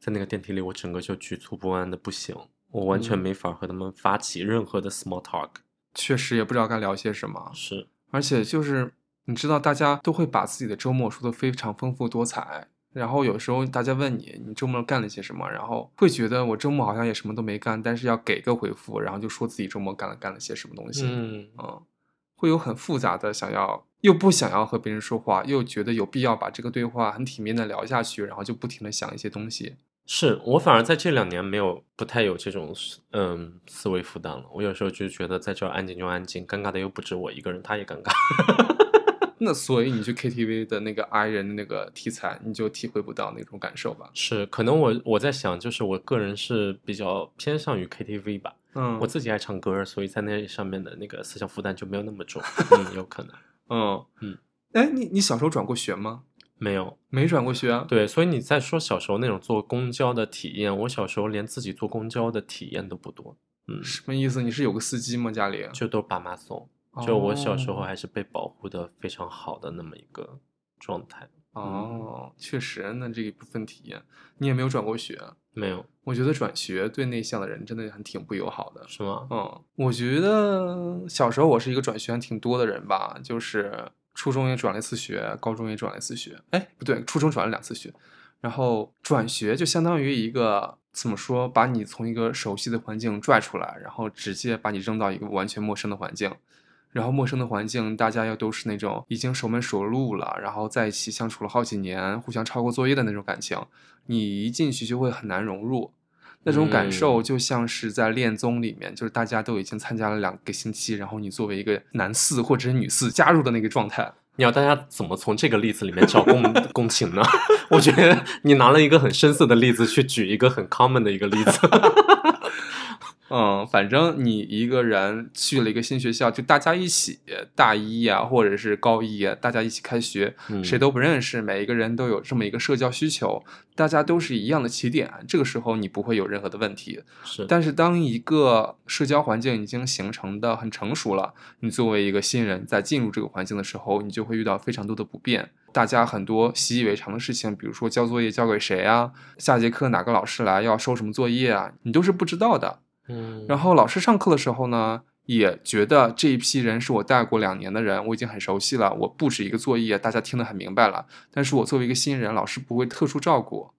在那个电梯里，我整个就局促不安的不行，我完全没法和他们发起任何的 small talk。确实也不知道该聊些什么。是，而且就是你知道，大家都会把自己的周末说的非常丰富多彩。然后有时候大家问你，你周末干了些什么，然后会觉得我周末好像也什么都没干，但是要给个回复，然后就说自己周末干了干了些什么东西。嗯嗯，会有很复杂的想要，又不想要和别人说话，又觉得有必要把这个对话很体面的聊下去，然后就不停的想一些东西。是我反而在这两年没有不太有这种嗯思维负担了。我有时候就觉得在这儿安静就安静，尴尬的又不止我一个人，他也尴尬。那所以你去 KTV 的那个 I 人的那个题材，你就体会不到那种感受吧？是，可能我我在想，就是我个人是比较偏向于 KTV 吧。嗯，我自己爱唱歌，所以在那上面的那个思想负担就没有那么重。嗯，有可能。嗯嗯，哎，你你小时候转过学吗？没有，没转过学啊。对，所以你在说小时候那种坐公交的体验，我小时候连自己坐公交的体验都不多。嗯，什么意思？你是有个司机吗？家里就都是爸妈送。就我小时候还是被保护的非常好的那么一个状态。哦，确实，那这一部分体验，你也没有转过学？没有。我觉得转学对内向的人真的还挺不友好的。是吗？嗯，我觉得小时候我是一个转学还挺多的人吧，就是。初中也转了一次学，高中也转了一次学。哎，不对，初中转了两次学。然后转学就相当于一个怎么说，把你从一个熟悉的环境拽出来，然后直接把你扔到一个完全陌生的环境。然后陌生的环境，大家又都是那种已经熟门熟路了，然后在一起相处了好几年，互相抄过作业的那种感情。你一进去就会很难融入。那种感受就像是在恋综里面，就是大家都已经参加了两个星期，然后你作为一个男四或者是女四加入的那个状态。你要大家怎么从这个例子里面找共 共情呢？我觉得你拿了一个很深色的例子去举一个很 common 的一个例子。嗯，反正你一个人去了一个新学校，就大家一起大一呀，或者是高一啊，大家一起开学，谁都不认识，每一个人都有这么一个社交需求，大家都是一样的起点，这个时候你不会有任何的问题。是，但是当一个社交环境已经形成的很成熟了，你作为一个新人在进入这个环境的时候，你就会遇到非常多的不便。大家很多习以为常的事情，比如说交作业交给谁啊，下节课哪个老师来要收什么作业啊，你都是不知道的。然后老师上课的时候呢，也觉得这一批人是我带过两年的人，我已经很熟悉了。我布置一个作业，大家听得很明白了。但是我作为一个新人，老师不会特殊照顾，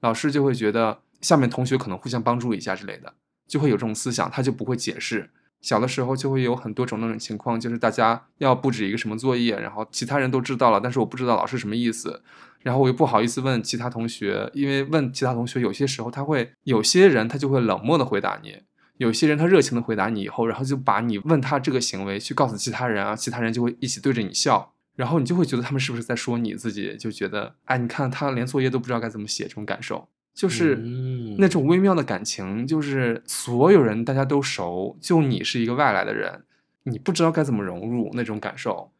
老师就会觉得下面同学可能互相帮助一下之类的，就会有这种思想，他就不会解释。小的时候就会有很多种那种情况，就是大家要布置一个什么作业，然后其他人都知道了，但是我不知道老师什么意思，然后我又不好意思问其他同学，因为问其他同学有些时候他会有些人他就会冷漠的回答你。有些人他热情的回答你以后，然后就把你问他这个行为去告诉其他人啊，其他人就会一起对着你笑，然后你就会觉得他们是不是在说你自己，就觉得哎，你看他连作业都不知道该怎么写，这种感受。就是嗯那种微妙的感情，就是所有人大家都熟，就你是一个外来的人，你不知道该怎么融入那种感受。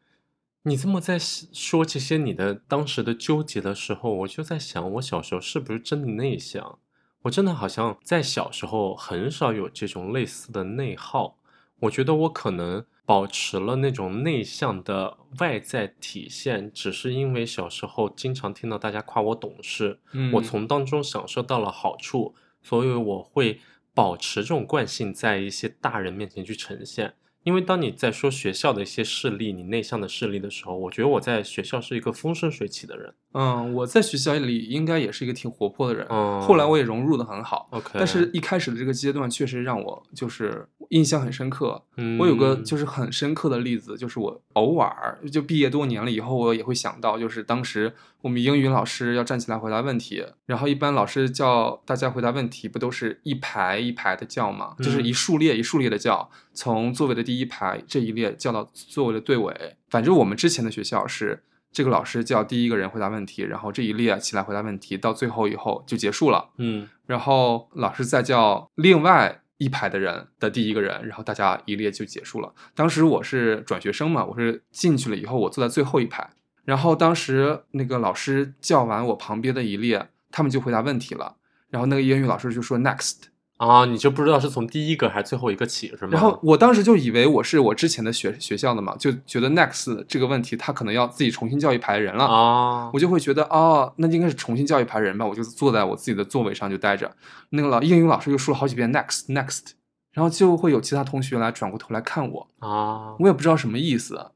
你这么在说这些你的当时的纠结的时候，我就在想，我小时候是不是真的内向？我真的好像在小时候很少有这种类似的内耗。我觉得我可能保持了那种内向的外在体现，只是因为小时候经常听到大家夸我懂事，嗯我从当中享受到了好处，所以我会保持这种惯性，在一些大人面前去呈现。因为当你在说学校的一些事例，你内向的事例的时候，我觉得我在学校是一个风生水起的人。嗯，我在学校里应该也是一个挺活泼的人，嗯后来我也融入的很好。OK，但是一开始的这个阶段确实让我就是印象很深刻。嗯我有个就是很深刻的例子，就是我偶尔就毕业多年了以后，我也会想到，就是当时我们英语老师要站起来回答问题，然后一般老师叫大家回答问题，不都是一排一排的叫吗？就是嗯一竖列一竖列的叫，从座位的第一排这一列叫到座位的队尾。反正我们之前的学校是。这个老师叫第一个人回答问题，然后这一列起来回答问题，到最后以后就结束了。嗯然后老师再叫另外一排的人的第一个人，然后大家一列就结束了。当时我是转学生嘛，我是进去了以后，我坐在最后一排。然后当时那个老师叫完我旁边的一列，他们就回答问题了。然后那个英语老师就说 next，啊，你就不知道是从第一个还是最后一个起是吗？然后我当时就以为我是我之前的学学校的嘛，就觉得 next 这个问题他可能要自己重新叫一排人了。啊，我就会觉得哦，那应该是重新叫一排人吧，我就坐在我自己的座位上就待着。那个老英语老师又说了好几遍 next next，然后就会有其他同学来转过头来看我，啊，我也不知道什么意思，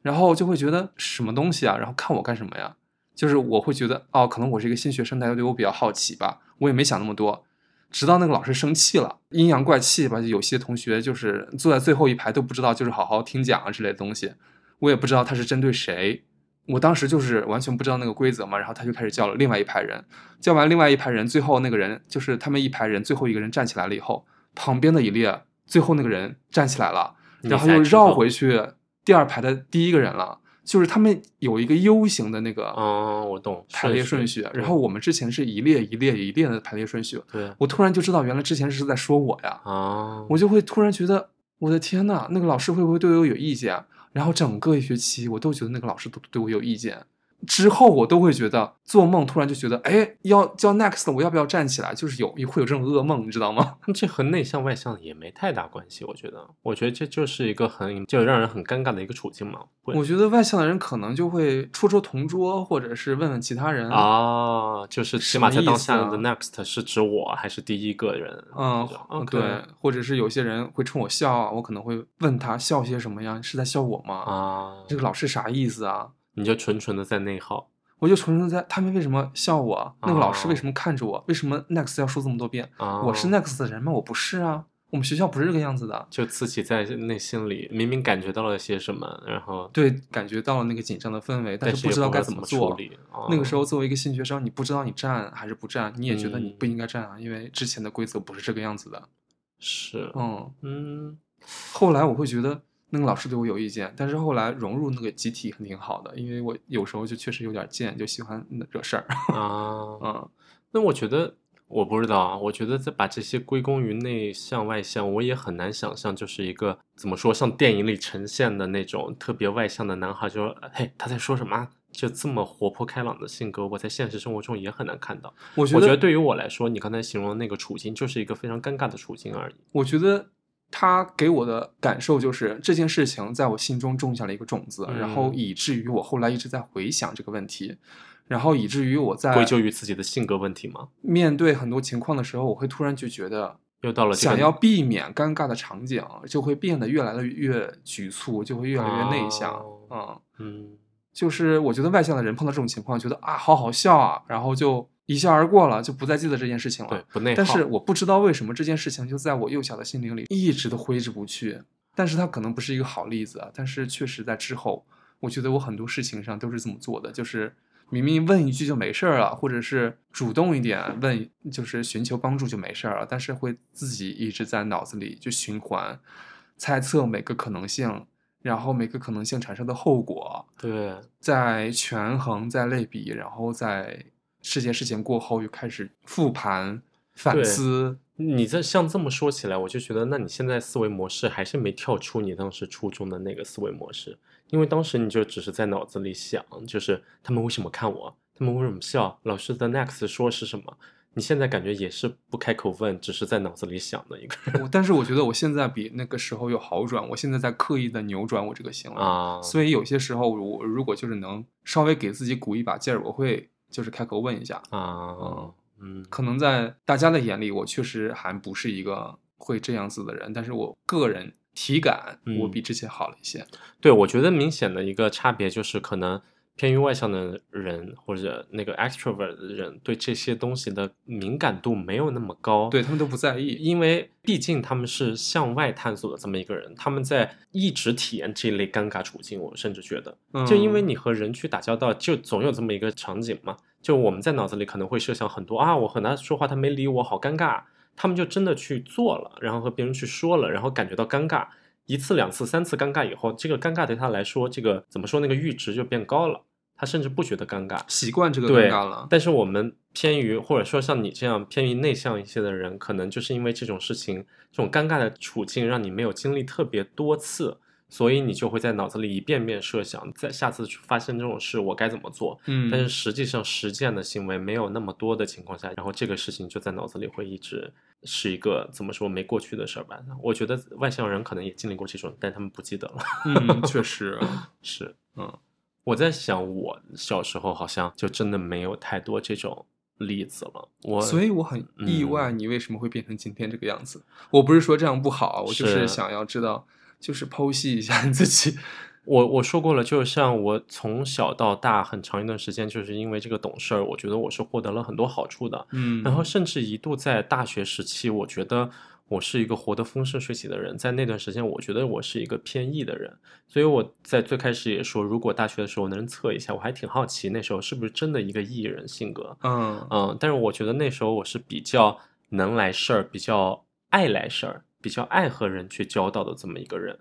然后就会觉得什么东西啊，然后看我干什么呀？就是我会觉得哦，可能我是一个新学生，大家对我比较好奇吧，我也没想那么多。直到那个老师生气了，阴阳怪气吧，有些同学就是坐在最后一排都不知道，就是好好听讲啊之类的东西，我也不知道他是针对谁。我当时就是完全不知道那个规则嘛，然后他就开始叫了另外一排人，叫完另外一排人，最后那个人就是他们一排人最后一个人站起来了以后，旁边的一列最后那个人站起来了，然后又绕回去第二排的第一个人了，就是他们有一个 U 型的那个嗯，我懂排列顺序，然后我们之前是一列一列一列的排列顺序，对我突然就知道原来之前是在说我呀，啊，我就会突然觉得我的天呐，那个老师会不会对我有意见？然后整个一学期我都觉得那个老师都对我有意见。之后我都会觉得做梦，突然就觉得，哎，要叫 next，我要不要站起来？就是有会有这种噩梦，你知道吗？这和内向外向也没太大关系，我觉得，我觉得这就是一个很就让人很尴尬的一个处境嘛。我觉得外向的人可能就会戳戳同桌，或者是问问其他人。啊，就是起码在当下的啊 next 是指我还是第一个人？嗯这种，，OK 对，或者是有些人会冲我笑啊，我可能会问他笑些什么呀？是在笑我吗？啊，这个老师啥意思啊？你就纯纯的在内耗我就纯纯在他们为什么笑我？那个老师为哦什么看着我？为什么 next 要说这么多遍？啊，我是 next 的人吗？我不是啊，我们学校不是这个样子的。就自己在内心里明明感觉到了些什么，然后对，感觉到了那个紧张的氛围，但是不知道该怎么做。那个时候，作为一个新学生，你不知道你站还是不站，你也觉得你嗯不应该站啊，因为之前的规则不是这个样子的。是，嗯，嗯，后来我会觉得那个老师对我有意见，但是后来融入那个集体很挺好的，因为我有时候就确实有点贱，就喜欢惹事儿。啊，嗯那我觉得，我不知道啊，我觉得再把这些归功于内向外向，我也很难想象，就是一个怎么说，像电影里呈现的那种特别外向的男孩，就说，嘿，他在说什么？就这么活泼开朗的性格，我在现实生活中也很难看到。我觉得，我觉得对于我来说，你刚才形容的那个处境，就是一个非常尴尬的处境而已。我觉得他给我的感受就是这件事情在我心中种下了一个种子，然后嗯以至于我后来一直在回想这个问题，然后以至于我在归咎于自己的性格问题吗？面对很多情况的时候，我会突然就觉得。又到了想要避免尴尬的场景，就会变得越来的越局促，就会越来越内向。哦嗯，嗯就是我觉得外向的人碰到这种情况，觉得啊好好笑啊，然后就一笑而过了，就不再记得这件事情了。对，不内耗。但是我不知道为什么这件事情就在我幼小的心灵里一直都挥之不去。但是它可能不是一个好例子啊，但是确实在之后，我觉得我很多事情上都是这么做的，就是明明问一句就没事儿了，或者是主动一点问，就是寻求帮助就没事儿了，但是会自己一直在脑子里就循环，猜测每个可能性，然后每个可能性产生的后果，对，在权衡，在类比，然后再这件事情过后又开始复盘反思。你这像这么说起来，我就觉得，那你现在思维模式还是没跳出你当时初中的那个思维模式，因为当时你就只是在脑子里想，就是他们为什么看我，他们为什么笑，老师的 next 说是什么。你现在感觉也是不开口问，只是在脑子里想的一个人我但是我觉得我现在比那个时候有好转，我现在在刻意的扭转我这个行为。啊。所以有些时候我如果就是能稍微给自己鼓一把劲儿，我会就是开口问一下。啊，嗯，可能在大家的眼里，我确实还不是一个会这样子的人，但是我个人体感嗯我比之前好了一些。对，我觉得明显的一个差别就是，可能偏于外向的人或者那个 extrovert 的人，对这些东西的敏感度没有那么高。对他们都不在意。因为毕竟他们是向外探索的这么一个人，他们在一直体验这一类尴尬处境。我甚至觉得，就因为嗯你和人去打交道，就总有这么一个场景嘛。就我们在脑子里可能会设想很多啊，我和他说话，他没理我，好尴尬。他们就真的去做了，然后和别人去说了，然后感觉到尴尬，一次、两次、三次尴尬以后，这个尴尬对他来说，这个怎么说，那个阈值就变高了，他甚至不觉得尴尬。习惯这个尴尬了。但是我们偏于，或者说像你这样偏于内向一些的人，可能就是因为这种事情，这种尴尬的处境，让你没有经历特别多次，所以你就会在脑子里一遍遍设想，在下次发生这种事我该怎么做。嗯，但是实际上实践的行为没有那么多的情况下，然后这个事情就在脑子里会一直是一个怎么说没过去的事儿吧。我觉得外向人可能也经历过这种，但他们不记得了。嗯，确实，是，嗯，我在想，我小时候好像就真的没有太多这种例子了。我所以我很意嗯外，你为什么会变成今天这个样子？我不是说这样不好，我就是是想要知道，就是剖析一下你自己。我我说过了，就像我从小到大很长一段时间，就是因为这个懂事儿，我觉得我是获得了很多好处的。嗯，然后甚至一度在大学时期，我觉得我是一个活得风生水起的人。在那段时间，我觉得我是一个偏 E 的人，所以我在最开始也说，如果大学的时候能测一下，我还挺好奇那时候是不是真的一个 E 人性格。嗯嗯，但是我觉得那时候我是比较能来事儿，比较爱来事儿，比较爱和人去交道的这么一个人。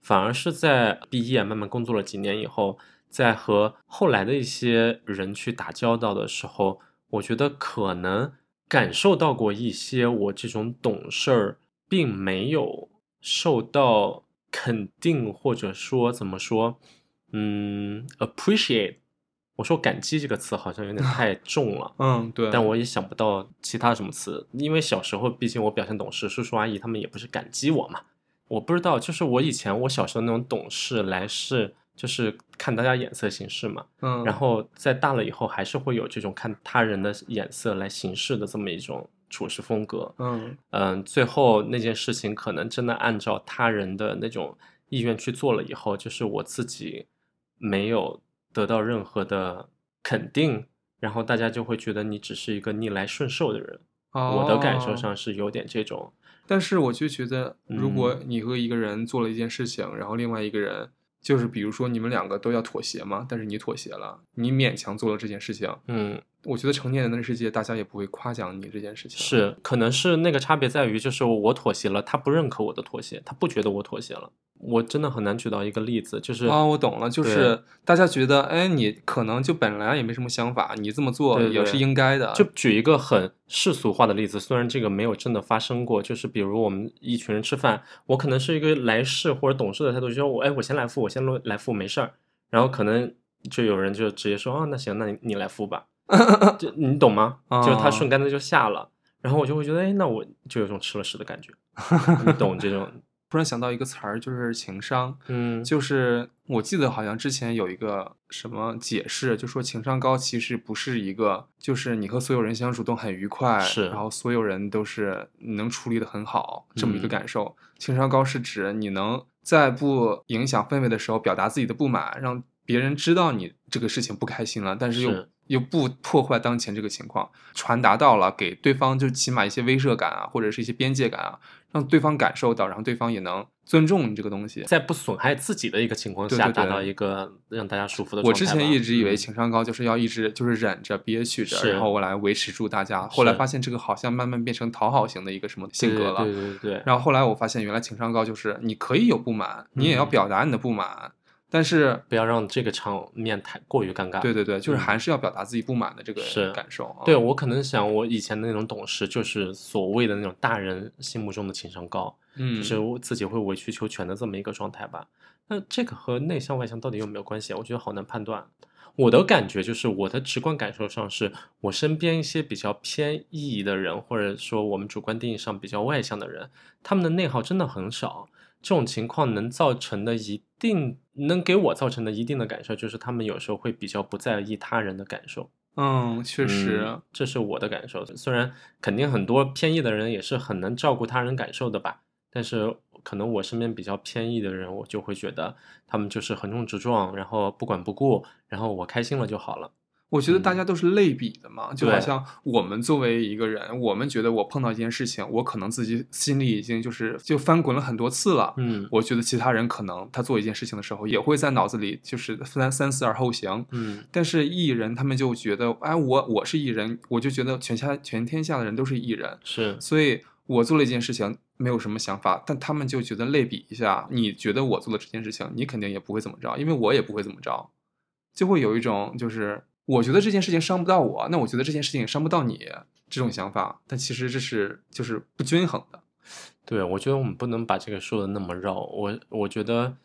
反而是在毕业慢慢工作了几年以后，在和后来的一些人去打交道的时候，我觉得可能感受到过一些我这种懂事儿并没有受到肯定，或者说怎么说，嗯，appreciate。我说感激这个词好像有点太 重了，嗯，对，但我也想不到其他什么词，因为小时候毕竟我表现懂事，叔叔阿姨他们也不是感激我嘛。我不知道，就是我以前我小时候那种懂事来事，就是看大家眼色行事嘛。嗯，然后在大了以后，还是会有这种看他人的眼色来行事的这么一种处事风格。嗯嗯，最后那件事情可能真的按照他人的那种意愿去做了以后，就是我自己没有得到任何的肯定，然后大家就会觉得你只是一个逆来顺受的人。我的感受哦上是有点这种，但是我就觉得，如果嗯你和一个人做了一件事情，然后另外一个人就是比如说你们两个都要妥协嘛，但是你妥协了，你勉强做了这件事情，嗯，我觉得成年人的世界，大家也不会夸奖你这件事情。是，可能是那个差别在于，就是我妥协了，他不认可我的妥协，他不觉得我妥协了。我真的很难举到一个例子，就是啊，我懂了，就是大家觉得，哎，你可能就本来也没什么想法，你这么做也是应该的。就举一个很世俗化的例子，虽然这个没有真的发生过，就是比如我们一群人吃饭，我可能是一个来事或者懂事的态度，就说我哎我先来付，我先来付没事儿，然后可能就有人就直接说啊那行，那你你来付吧，就你懂吗？就是他啊顺杆子就下了，然后我就会觉得哎那我就有种吃了屎的感觉，你懂这种突然想到一个词儿，就是情商。嗯就是我记得好像之前有一个什么解释，就说情商高其实不是一个，就是你和所有人相处都很愉快，是然后所有人都是能处理的很好这么一个嗯感受。情商高是指你能在不影响氛围的时候表达自己的不满，让别人知道你这个事情不开心了，但是又是又不破坏当前这个情况，传达到了给对方就起码一些威慑感啊，或者是一些边界感啊，让对方感受到，然后对方也能尊重你这个东西。在不损害自己的一个情况下，对对对达到一个让大家舒服的我状态吧。之前一直以为嗯情商高就是要一直就是忍着憋屈着，然后我来维持住大家。后来发现这个好像慢慢变成讨好型的一个什么性格了。对对对然后后来我发现，原来情商高就是你可以有不满，你也要嗯表达你的不满，但是不要让这个场面太过于尴尬。对对对，就是嗯还是要表达自己不满的这个是感受啊。对我可能想，我以前的那种懂事，就是所谓的那种大人心目中的情商高，嗯，就是我自己会委曲求全的这么一个状态吧。那这个和内向外向到底有没有关系啊？我觉得好难判断。我的感觉就是，我的直观感受上是，我身边一些比较偏 E 的人，或者说我们主观定义上比较外向的人，他们的内耗真的很少。这种情况能造成的一定，能给我造成的一定的感受，就是他们有时候会比较不在意他人的感受。嗯，确实，嗯这是我的感受。虽然肯定很多偏异的人也是很能照顾他人感受的吧，但是可能我身边比较偏异的人，我就会觉得他们就是横冲直撞，然后不管不顾，然后我开心了就好了。我觉得大嗯家都是类比的嘛，就好像我们作为一个人，我们觉得我碰到一件事情，我可能自己心里已经就是就翻滚了很多次了。嗯我觉得其他人可能他做一件事情的时候，也会在脑子里就是三三思而后行。嗯但是艺人他们就觉得，哎，我我是艺人，我就觉得全下全天下的人都是艺人，是所以我做了一件事情没有什么想法，但他们就觉得类比一下，你觉得我做的这件事情，你肯定也不会怎么着，因为我也不会怎么着，就会有一种就是我觉得这件事情伤不到我，那我觉得这件事情也伤不到你这种想法，但其实这是就是不均衡的。对，我觉得我们不能把这个说的那么绕。我我觉得，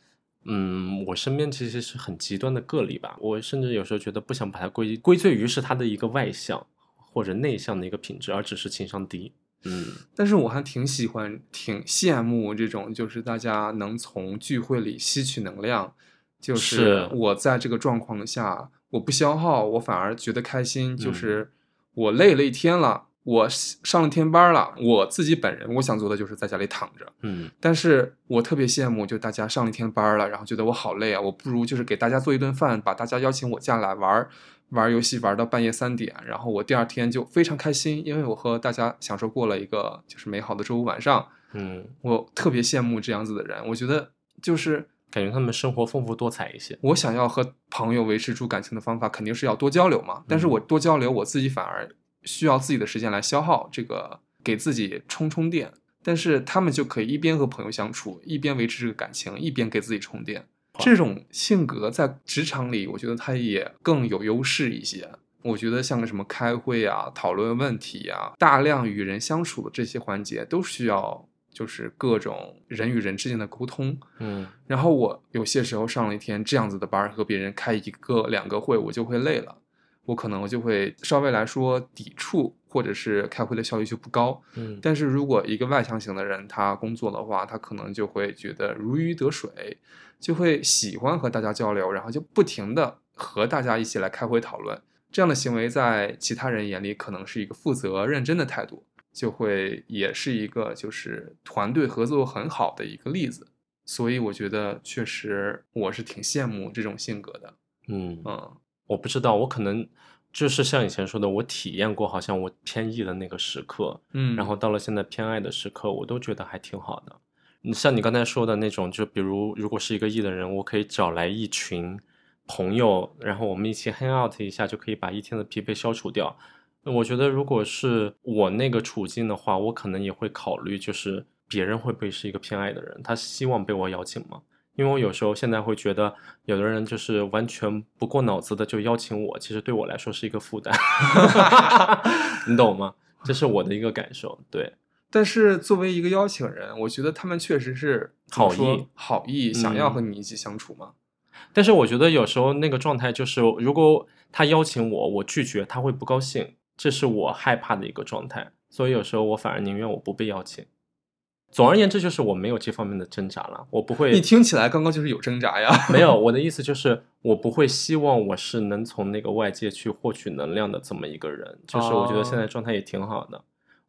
嗯，我身边其实是很极端的个例吧。我甚至有时候觉得不想把它归归罪于是他的一个外向或者内向的一个品质，而只是情商低。嗯但是我还挺喜欢、挺羡慕这种，就是大家能从聚会里吸取能量。就是是我在这个状况下，我不消耗，我反而觉得开心。就嗯是我累了一天了，我上了天班了，我自己本人我想做的就是在家里躺着。嗯但是我特别羡慕，就大家上了一天班了，然后觉得我好累啊，我不如就是给大家做一顿饭，把大家邀请我家来玩玩游戏，玩到半夜三点，然后我第二天就非常开心，因为我和大家享受过了一个就是美好的周五晚上。嗯，我特别羡慕这样子的人，我觉得就是感觉他们生活丰富多彩一些。我想要和朋友维持住感情的方法，肯定是要多交流嘛。但是我多交流，我自己反而需要自己的时间来消耗这个，给自己充充电。但是他们就可以一边和朋友相处，一边维持这个感情，一边给自己充电。这种性格在职场里，我觉得他也更有优势一些。我觉得像个什么开会啊、讨论问题啊、大量与人相处的这些环节，都需要就是各种人与人之间的沟通。嗯然后我有些时候上了一天这样子的班，和别人开一个两个会，我就会累了，我可能就会稍微来说抵触，或者是开会的效率就不高。嗯但是如果一个外向型的人他工作的话，他可能就会觉得如鱼得水，就会喜欢和大家交流，然后就不停的和大家一起来开会讨论。这样的行为在其他人眼里可能是一个负责认真的态度，就会也是一个就是团队合作很好的一个例子。所以我觉得确实我是挺羡慕这种性格的。嗯，嗯我不知道，我可能就是像以前说的，我体验过，好像我偏异的那个时刻，嗯，然后到了现在偏爱的时刻，我都觉得还挺好的。你像你刚才说的那种，就比如如果是一个 E 的人，我可以找来一群朋友，然后我们一起 hang out 一下，就可以把一天的疲惫消除掉。我觉得如果是我那个处境的话，我可能也会考虑，就是别人会不会是一个偏爱的人，他希望被我邀请吗？因为我有时候现在会觉得，有的人就是完全不过脑子的就邀请我，其实对我来说是一个负担，你懂吗？这是我的一个感受，对。但是作为一个邀请人，我觉得他们确实是好意好意，想要嗯和你一起相处嘛。但是我觉得有时候那个状态就是，如果他邀请我，我拒绝，他会不高兴，这是我害怕的一个状态。所以有时候我反而宁愿我不被邀请。总而言之，就是我没有这方面的挣扎了，我不会。你听起来刚刚就是有挣扎呀。没有，我的意思就是，我不会希望我是能从那个外界去获取能量的这么一个人。就是我觉得现在状态也挺好的。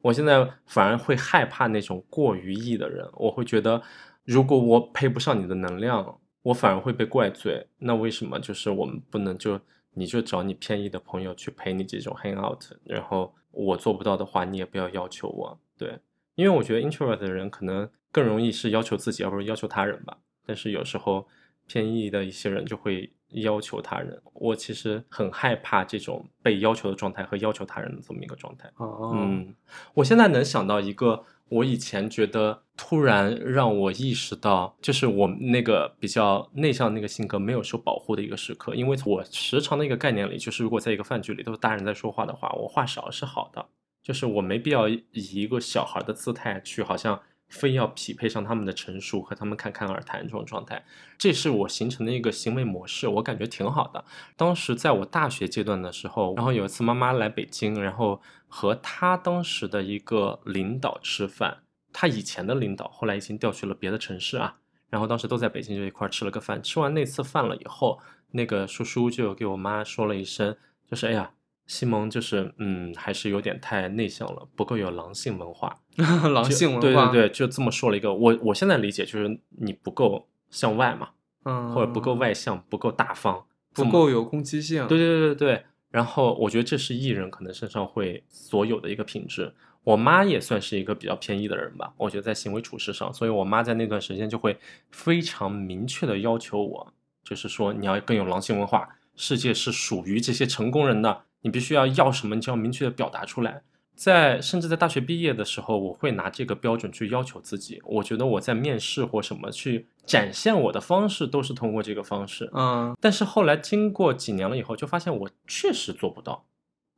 我现在反而会害怕那种过于 E 的人，我会觉得，如果我配不上你的能量，我反而会被怪罪。那为什么就是我们不能就你就找你偏 E 的朋友去陪你这种 hang out，然后我做不到的话，你也不要要求我。对，因为我觉得 introvert 的人可能更容易是要求自己，而不是要求他人吧。但是有时候偏 E 的一些人就会要求他人，我其实很害怕这种被要求的状态和要求他人的这么一个状态。哦，嗯，我现在能想到一个我以前觉得突然让我意识到，就是我那个比较内向那个性格没有受保护的一个时刻，因为我时常的一个概念里，就是如果在一个饭局里都是大人在说话的话，我话少是好的，就是我没必要以一个小孩的姿态去好像。非要匹配上他们的陈述和他们侃侃而谈这种状态，这是我形成的一个行为模式，我感觉挺好的。当时在我大学阶段的时候，然后有一次妈妈来北京，然后和他当时的一个领导吃饭，他以前的领导后来已经调去了别的城市啊，然后当时都在北京就一块吃了个饭。吃完那次饭了以后，那个叔叔就给我妈说了一声，就是哎呀。西蒙就是，嗯，还是有点太内向了，不够有狼性文化。狼性文化，对对对，就这么说了一个。我我现在理解就是你不够向外嘛，嗯，或者不够外向，不够大方，不够有攻击性。对对对对对。然后我觉得这是艺人可能身上会所有的一个品质。我妈也算是一个比较偏异的人吧，我觉得在行为处事上，所以我妈在那段时间就会非常明确的要求我，就是说你要更有狼性文化，世界是属于这些成功人的。你必须要要什么，你就要明确的表达出来。在甚至在大学毕业的时候，我会拿这个标准去要求自己。我觉得我在面试或什么去展现我的方式，都是通过这个方式。嗯，但是后来经过几年了以后，就发现我确实做不到。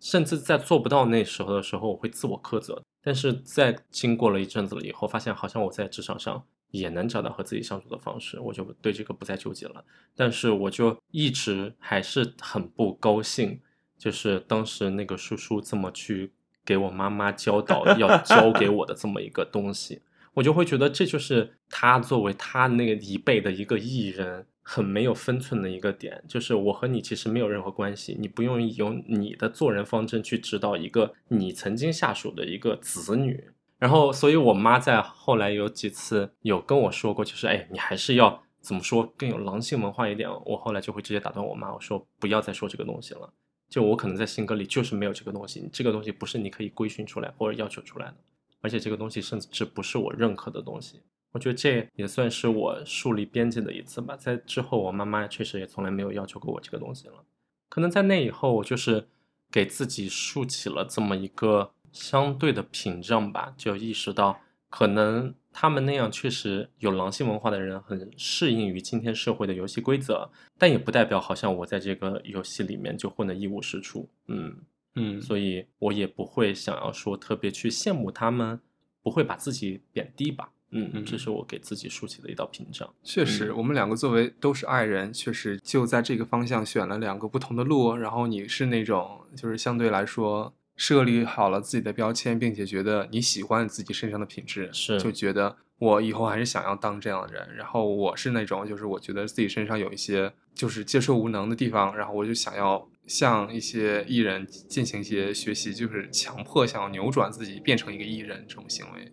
甚至在做不到那时候的时候，我会自我苛责。但是在经过了一阵子了以后，发现好像我在职场上也能找到和自己相处的方式，我就对这个不再纠结了。但是我就一直还是很不高兴。就是当时那个叔叔这么去给我妈妈教导要教给我的这么一个东西，我就会觉得这就是他作为他那个一辈的一个艺人很没有分寸的一个点。就是我和你其实没有任何关系，你不用用你的做人方针去指导一个你曾经下属的一个子女。然后，所以我妈在后来有几次有跟我说过，就是哎，你还是要怎么说更有狼性文化一点。我后来就会直接打断我妈，我说不要再说这个东西了。就我可能在性格里就是没有这个东西，这个东西不是你可以规训出来或者要求出来的，而且这个东西甚至不是我认可的东西。我觉得这也算是我树立边界的一次吧。在之后，我妈妈确实也从来没有要求过我这个东西了。可能在那以后，我就是给自己竖起了这么一个相对的屏障吧，就意识到可能。他们那样确实有狼性文化的人很适应于今天社会的游戏规则，但也不代表好像我在这个游戏里面就混得一无是处。嗯嗯，所以我也不会想要说特别去羡慕他们，不会把自己贬低吧。嗯嗯，这是我给自己竖起的一道屏障。确实，我们两个作为都是爱人，确实就在这个方向选了两个不同的路。然后你是那种就是相对来说。设立好了自己的标签，并且觉得你喜欢自己身上的品质，是就觉得我以后还是想要当这样的人。然后我是那种，就是我觉得自己身上有一些就是接受无能的地方，然后我就想要向一些艺人进行一些学习，就是强迫想要扭转自己变成一个艺人这种行为，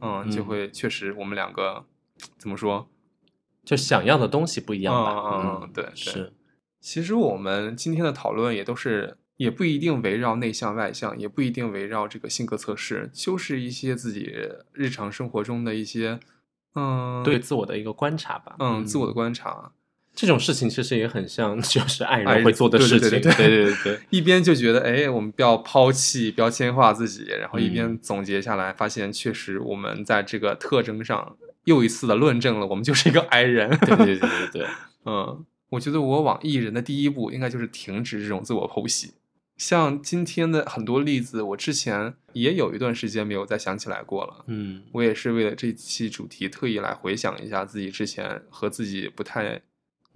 嗯，就会确实我们两个怎么说，就想要的东西不一样吧？嗯，对，是。其实我们今天的讨论也都是。也不一定围绕内向外向，也不一定围绕这个性格测试，就是一些自己日常生活中的一些，嗯，对自我的一个观察吧。嗯，自我的观察，这种事情其实也很像，就是爱人会做的事情。对对对对，一边就觉得，哎，我们不要抛弃标签化自己，然后一边总结下来，发现确实我们在这个特征上又一次的论证了，我们就是一个 I 人。对对对对对，嗯，我觉得我往艺人的第一步应该就是停止这种自我剖析。像今天的很多例子，我之前也有一段时间没有再想起来过了。嗯，我也是为了这期主题特意来回想一下自己之前和自己不太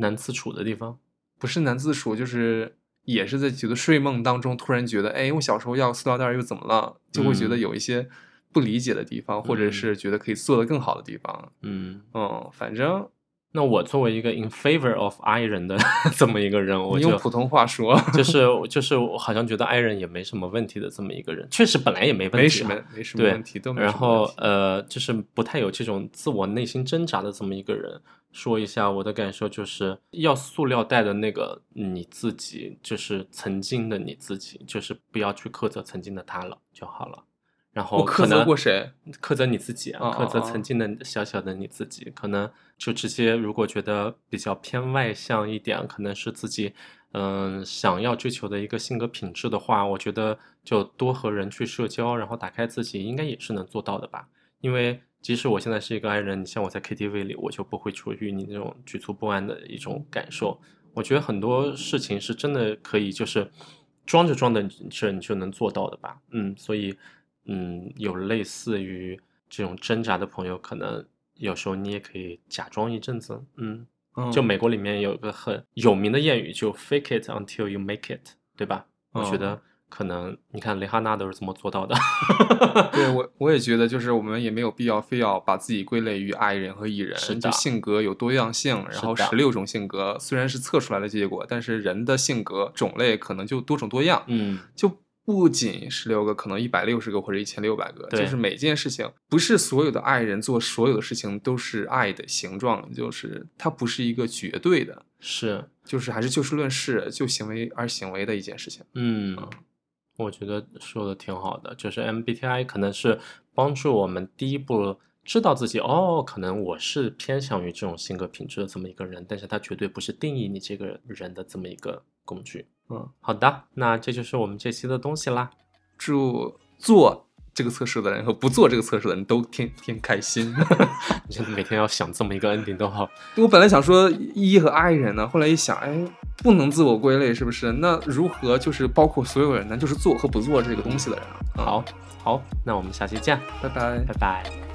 难自处的地方。不是难自处，就是也是在觉得睡梦当中突然觉得，哎，我小时候要塑料袋又怎么了？就会觉得有一些不理解的地方，或者是觉得可以做得更好的地方。嗯嗯，反正。那我作为一个 in favor of I 人的 这么一个人，我用普通话说，就是就是我好像觉得 I 人也没什么问题的这么一个人，确实本来也没问题，没什么没什么问题，都没然后呃，就是不太有这种自我内心挣扎的这么一个人，说一下我的感受，就是要塑料袋的那个你自己，就是曾经的你自己，就是不要去苛责曾经的他了就好了。然后苛责过谁？苛责你自己啊！苛责曾经的小小的你自己，可能就直接如果觉得比较偏外向一点，可能是自己嗯想要追求的一个性格品质的话，我觉得就多和人去社交，然后打开自己，应该也是能做到的吧。因为即使我现在是一个 I 人，你像我在 KTV 里，我就不会处于你那种局促不安的一种感受。我觉得很多事情是真的可以，就是装着装的着你就能做到的吧。嗯，所以嗯，有类似于这种挣扎的朋友，可能有时候你也可以假装一阵子。嗯，嗯就美国里面有个很有名的谚语，就 “fake it until you make it”，对吧？我觉嗯得可能你看蕾哈娜都是这么做到的。对我 我也觉得，就是我们也没有必要非要把自己归类于 I 人和 E 人，是就性格有多样性，然后十六种性格虽然是测出来的结果，但是人的性格种类可能就多种多样，嗯，就不仅十六个，可能一百六十个或者一千六百个，就是每件事情不是所有的爱人做所有的事情都是爱的形状，就是它不是一个绝对的，是，就是还是就事论事，就行为而行为的一件事情。嗯，我觉得说的挺好的，就是 MBTI 可能是帮助我们第一步知道自己哦，可能我是偏向于这种性格品质的这么一个人，但是它绝对不是定义你这个人的这么一个工具。嗯，好的，那这就是我们这期的东西啦。祝做这个测试的人和不做这个测试的人都天天开心。你真的每天要想这么一个 ending 都好，我本来想说 E 和 I 人呢，后来一想，哎，不能自我归类，是不是？那如何就是包括所有人呢？就是做和不做这个东西的人啊。嗯好，好，那我们下期见，拜拜拜。拜。